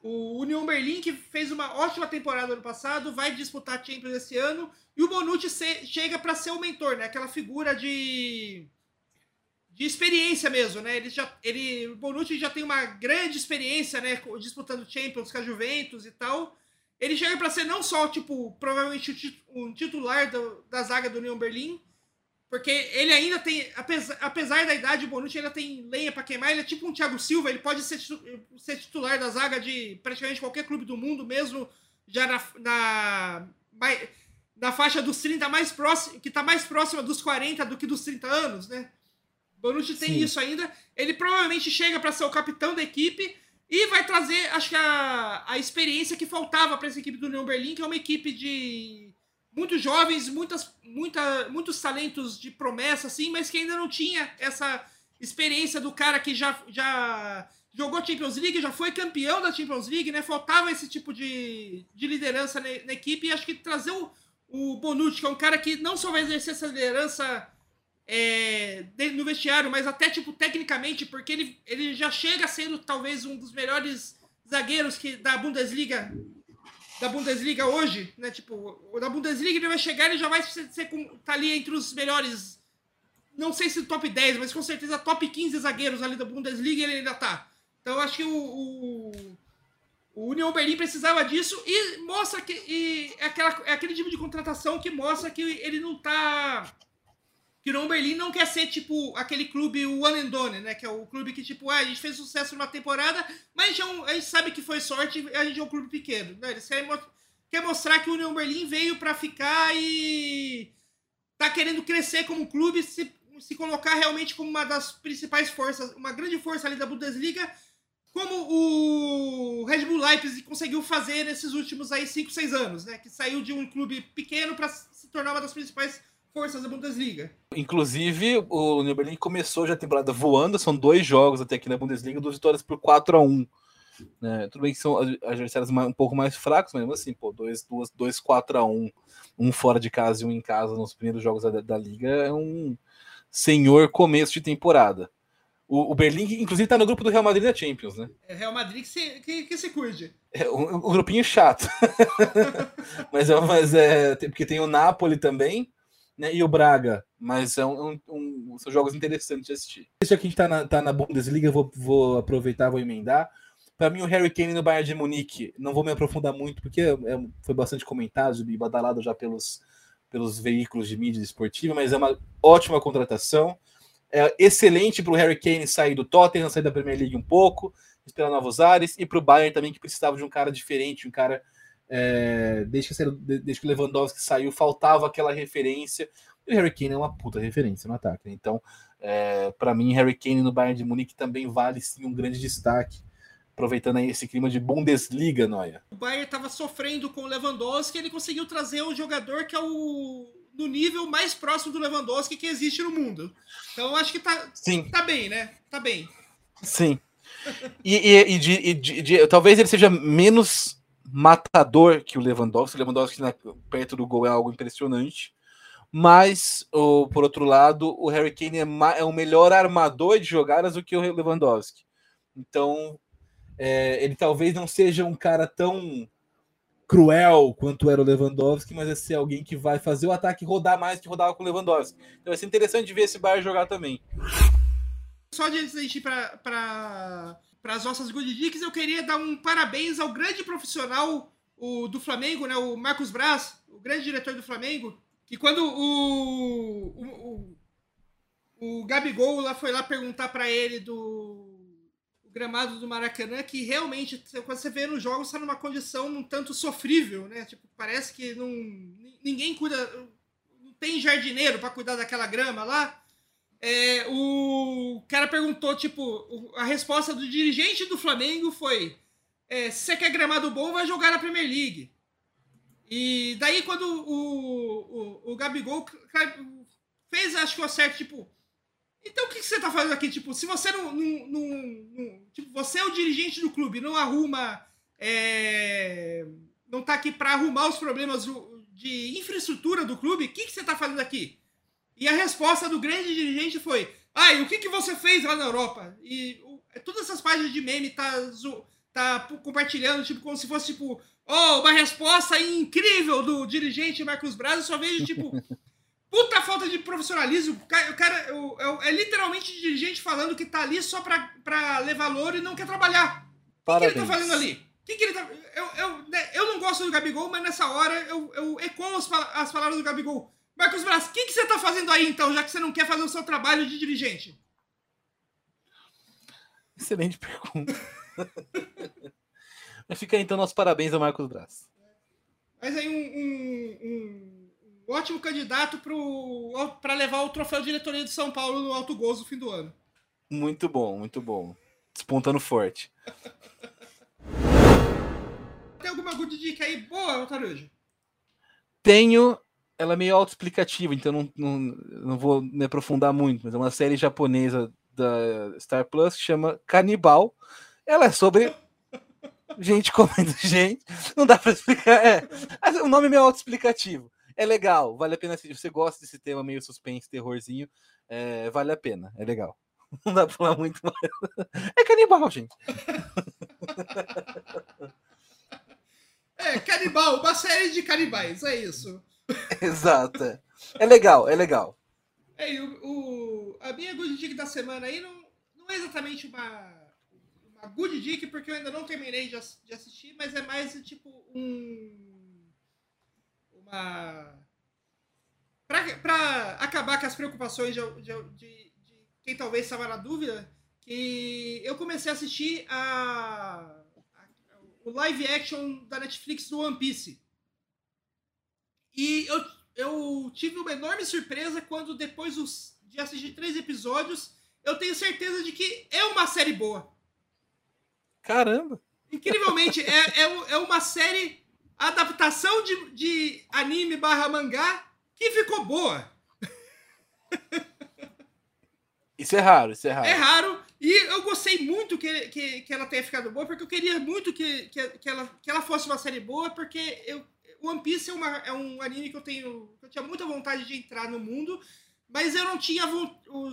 O União Berlim, que fez uma ótima temporada ano passado, vai disputar a Champions esse ano, e o Bonucci chega para ser o mentor, né? Aquela figura de de experiência mesmo, né? Ele já, ele, o Bonucci já tem uma grande experiência, né? Disputando Champions com a Juventus e tal. Ele chega para ser não só, tipo, provavelmente um titular do, da zaga do União Berlim, porque ele ainda tem, apesar, apesar da idade, o Bonucci ainda tem lenha para queimar. Ele é tipo um Thiago Silva, ele pode ser, ser titular da zaga de praticamente qualquer clube do mundo, mesmo já na, na, na faixa dos 30 mais próximo, que tá mais próxima dos 40 do que dos 30 anos, né? Bonucci tem Sim. isso ainda. Ele provavelmente chega para ser o capitão da equipe e vai trazer, acho que, a, a experiência que faltava para essa equipe do União Berlim, que é uma equipe de muitos jovens, muitas, muita, muitos talentos de promessa, assim, mas que ainda não tinha essa experiência do cara que já, já jogou Champions League, já foi campeão da Champions League, né? Faltava esse tipo de, de liderança na, na equipe e acho que trazer o, o Bonucci, que é um cara que não só vai exercer essa liderança é, no vestiário, mas até tipo tecnicamente, porque ele, ele já chega sendo talvez um dos melhores zagueiros que da Bundesliga da Bundesliga hoje, né? Tipo, da Bundesliga ele vai chegar e já vai ser, ser tá ali entre os melhores não sei se top 10, mas com certeza top 15 zagueiros ali da Bundesliga ele ainda tá. Então eu acho que o, o, o União Berlim precisava disso e mostra que e é, aquela, é aquele tipo de contratação que mostra que ele não tá que o União Berlim não quer ser, tipo, aquele clube one and done, né? Que é o clube que, tipo, ah, a gente fez sucesso numa temporada, mas a gente, a gente sabe que foi sorte a gente é um clube pequeno. Né? Eles querem quer mostrar que o União Berlim veio para ficar e tá querendo crescer como clube, se, se colocar realmente como uma das principais forças, uma grande força ali da Bundesliga, como o Red Bull Leipzig conseguiu fazer nesses últimos aí 5, 6 anos, né? Que saiu de um clube pequeno para se tornar uma das principais forças da Bundesliga. Inclusive, o New Berlin começou já a temporada voando, são dois jogos até aqui na Bundesliga, duas vitórias por 4 a 1 né? Tudo bem que são adversários um pouco mais fracos, mas mesmo assim, pô, 2 dois, dois, 4 a 1 um fora de casa e um em casa nos primeiros jogos da, da Liga é um senhor começo de temporada. O, o Berlim, inclusive, tá no grupo do Real Madrid da Champions, né? É Real Madrid que se, que, que se cuide. É um, um grupinho chato. mas, é, mas é. Porque tem o Napoli também né, e o Braga, mas é um, um, são jogos interessantes de assistir. Já que a gente tá na, tá na Bundesliga, vou, vou aproveitar, vou emendar. Para mim, o Harry Kane no Bayern de Munique, não vou me aprofundar muito, porque é, é, foi bastante comentado e badalado já pelos, pelos veículos de mídia esportiva, mas é uma ótima contratação. é excelente para o Harry Kane sair do Tottenham, sair da Premier League um pouco, esperar novos ares, e para o Bayern também, que precisava de um cara diferente, um cara. É, desde, que, desde que o Lewandowski saiu, faltava aquela referência. E o Harry Kane é uma puta referência no ataque. Né? Então, é, para mim, Harry Kane no Bayern de Munique também vale sim um grande destaque aproveitando aí esse clima de Bundesliga, Noia. O Bayern estava sofrendo com o Lewandowski, ele conseguiu trazer um jogador que é o do nível mais próximo do Lewandowski que existe no mundo. Então acho que tá, Sim. tá bem, né? Tá bem. Sim. E, e, e, de, e de, de, talvez ele seja menos matador que o Lewandowski. O Lewandowski na, perto do gol é algo impressionante. Mas, por outro lado, o Harry Kane é, é o melhor armador de jogadas do que o Lewandowski. Então, é, ele talvez não seja um cara tão cruel quanto era o Lewandowski, mas vai ser alguém que vai fazer o ataque rodar mais que rodava com o Lewandowski. Então vai ser interessante ver esse Bayern jogar também. Só antes da gente ir para as nossas good dicks, eu queria dar um parabéns ao grande profissional o, do Flamengo, né, o Marcos Braz, o grande diretor do Flamengo, que quando o, o, o, o Gabigol lá foi lá perguntar para ele do gramado do Maracanã que realmente, quando você vê nos jogos, está numa condição um tanto sofrível, né? Tipo, parece que não, ninguém cuida, não tem jardineiro para cuidar daquela grama lá. É, o cara perguntou, tipo, a resposta do dirigente do Flamengo foi: é, se você quer gramado bom, vai jogar na Premier League. E daí, quando o, o, o Gabigol fez, acho que o certo, tipo, então o que, você tá fazendo aqui? Tipo, se você não, não, não, não, Tipo, você é o dirigente do clube, não arruma. É, não tá aqui para arrumar os problemas de infraestrutura do clube, o que, que você tá fazendo aqui? E a resposta do grande dirigente foi: Ah, e o que, que você fez lá na Europa? E o, todas essas páginas de meme tá, tá compartilhando, tipo, como se fosse, tipo, oh, uma resposta incrível do dirigente Marcos Braz. Eu só vejo, tipo. Puta falta de profissionalismo. O cara, o cara é, é, literalmente dirigente falando que tá ali só pra, pra levar louro e não quer trabalhar. O que, que, ele tá fazendo ali? Que que ele tá, eu, eu, né, eu não gosto do Gabigol, mas nessa hora eu, eu ecoo as, as palavras do Gabigol. Marcos Braz, o que, que você tá fazendo aí então, já que você não quer fazer o seu trabalho de dirigente? Excelente pergunta. mas fica aí então nossos parabéns ao Marcos Braz. Mas aí um, um, um ótimo candidato para levar o troféu de diretoria de São Paulo no Alto Gozo no fim do ano. Muito bom, muito bom. Despontando forte. Tem alguma good dica aí boa, Tarujo? Tenho. Ela é meio autoexplicativa, então não, não, não vou me aprofundar muito, mas é uma série japonesa da Star Plus que chama Canibal. Ela é sobre gente comendo gente. Não dá para explicar. É. O nome é meio autoexplicativo é legal, vale a pena assistir. Você gosta desse tema meio suspense, terrorzinho, é, vale a pena, é legal. Não dá pra falar muito mais. É canibal, gente. É, canibal, uma série de canibais, é isso. Exato. É, legal, é legal. É, o, o, a minha good dick da semana aí não, não é exatamente uma, uma good dick, porque eu ainda não terminei de, de assistir, mas é mais tipo um uma. Para acabar com as preocupações de, de, de, de quem talvez estava na dúvida, que eu comecei a assistir a, a, o live action da Netflix do One Piece. E eu, eu tive uma enorme surpresa quando, depois dos, de assistir três episódios, eu tenho certeza de que é uma série boa. Caramba! Incrivelmente, é, é, é uma série adaptação de, de anime barra mangá que ficou boa. Isso é raro, isso é raro. É raro. E eu gostei muito que, que, que ela tenha ficado boa, porque eu queria muito que, que, que, ela, que ela fosse uma série boa, porque eu, One Piece é, uma, é um anime que eu tenho. Que eu tinha muita vontade de entrar no mundo, mas eu não tinha.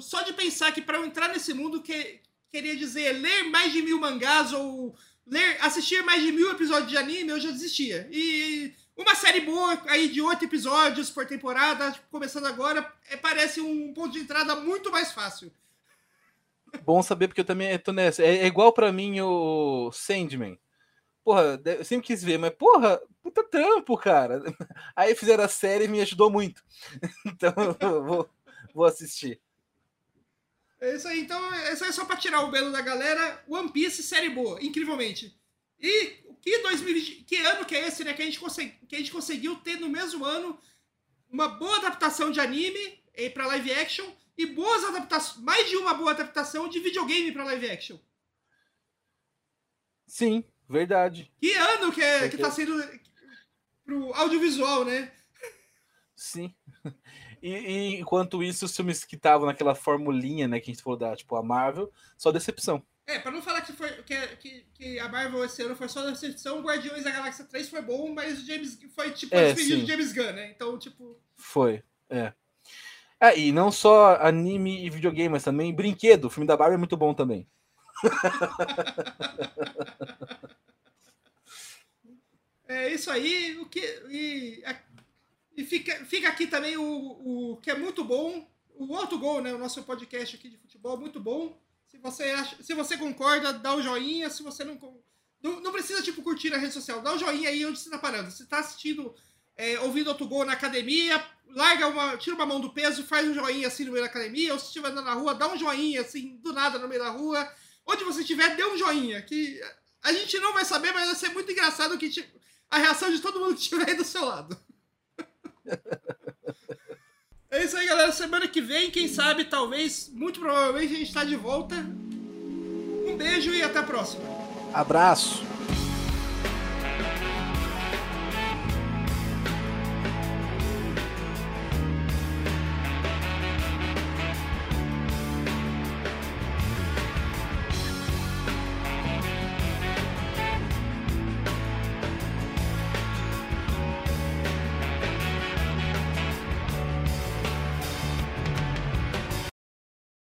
Só de pensar que para eu entrar nesse mundo que, queria dizer ler mais de mil mangás ou ler, assistir mais de mil episódios de anime, eu já desistia. E uma série boa aí de oito episódios por temporada, começando agora, é, parece um ponto de entrada muito mais fácil. Bom saber, porque eu também tô nessa. É, é igual para mim o Sandman. Porra, eu sempre quis ver, mas porra, puta trampo, cara. Aí fizeram a série e me ajudou muito. Então eu vou, vou assistir. É isso aí, então, isso aí é só pra tirar o belo da galera. One Piece, série boa, incrivelmente. E que 2020, que ano que é esse, né? Que a gente, consegui, que a gente conseguiu ter no mesmo ano uma boa adaptação de anime eh, pra live action e boas adaptações, mais de uma boa adaptação de videogame pra live action. Sim, verdade. Que ano que, é, que tá sendo pro audiovisual, né? Sim. E, e enquanto isso, os filmes que estavam naquela formulinha, né, que a gente falou da, tipo, a Marvel, só decepção. É, pra não falar que, foi, que, que, que a Marvel esse ano foi só decepção, Guardiões da Galáxia 3 foi bom, mas o James foi tipo É, despedida sim. de James Gunn, né? Então, tipo. Foi, é. É, e não só anime e videogame, mas também brinquedo. O filme da Barbie é muito bom também. É isso aí. O que, e a- e fica, fica aqui também o, o que é muito bom, o outro gol, né? O nosso podcast aqui de futebol, muito bom. Se você, acha, se você concorda, dá um joinha. Se você não, não. Não precisa, tipo, curtir na rede social. Dá um joinha aí onde você tá parando. Se tá assistindo, é, ouvindo outro gol na academia, larga uma. Tira uma mão do peso, faz um joinha assim no meio da academia. Ou se estiver andando na rua, dá um joinha assim, do nada no meio da rua. Onde você estiver, dê um joinha. Que a gente não vai saber, mas vai ser muito engraçado que, tipo, a reação de todo mundo que estiver aí do seu lado. É isso aí, galera. Semana que vem, quem sabe, talvez, muito provavelmente, a gente tá de volta. Um beijo e até a próxima. Abraço!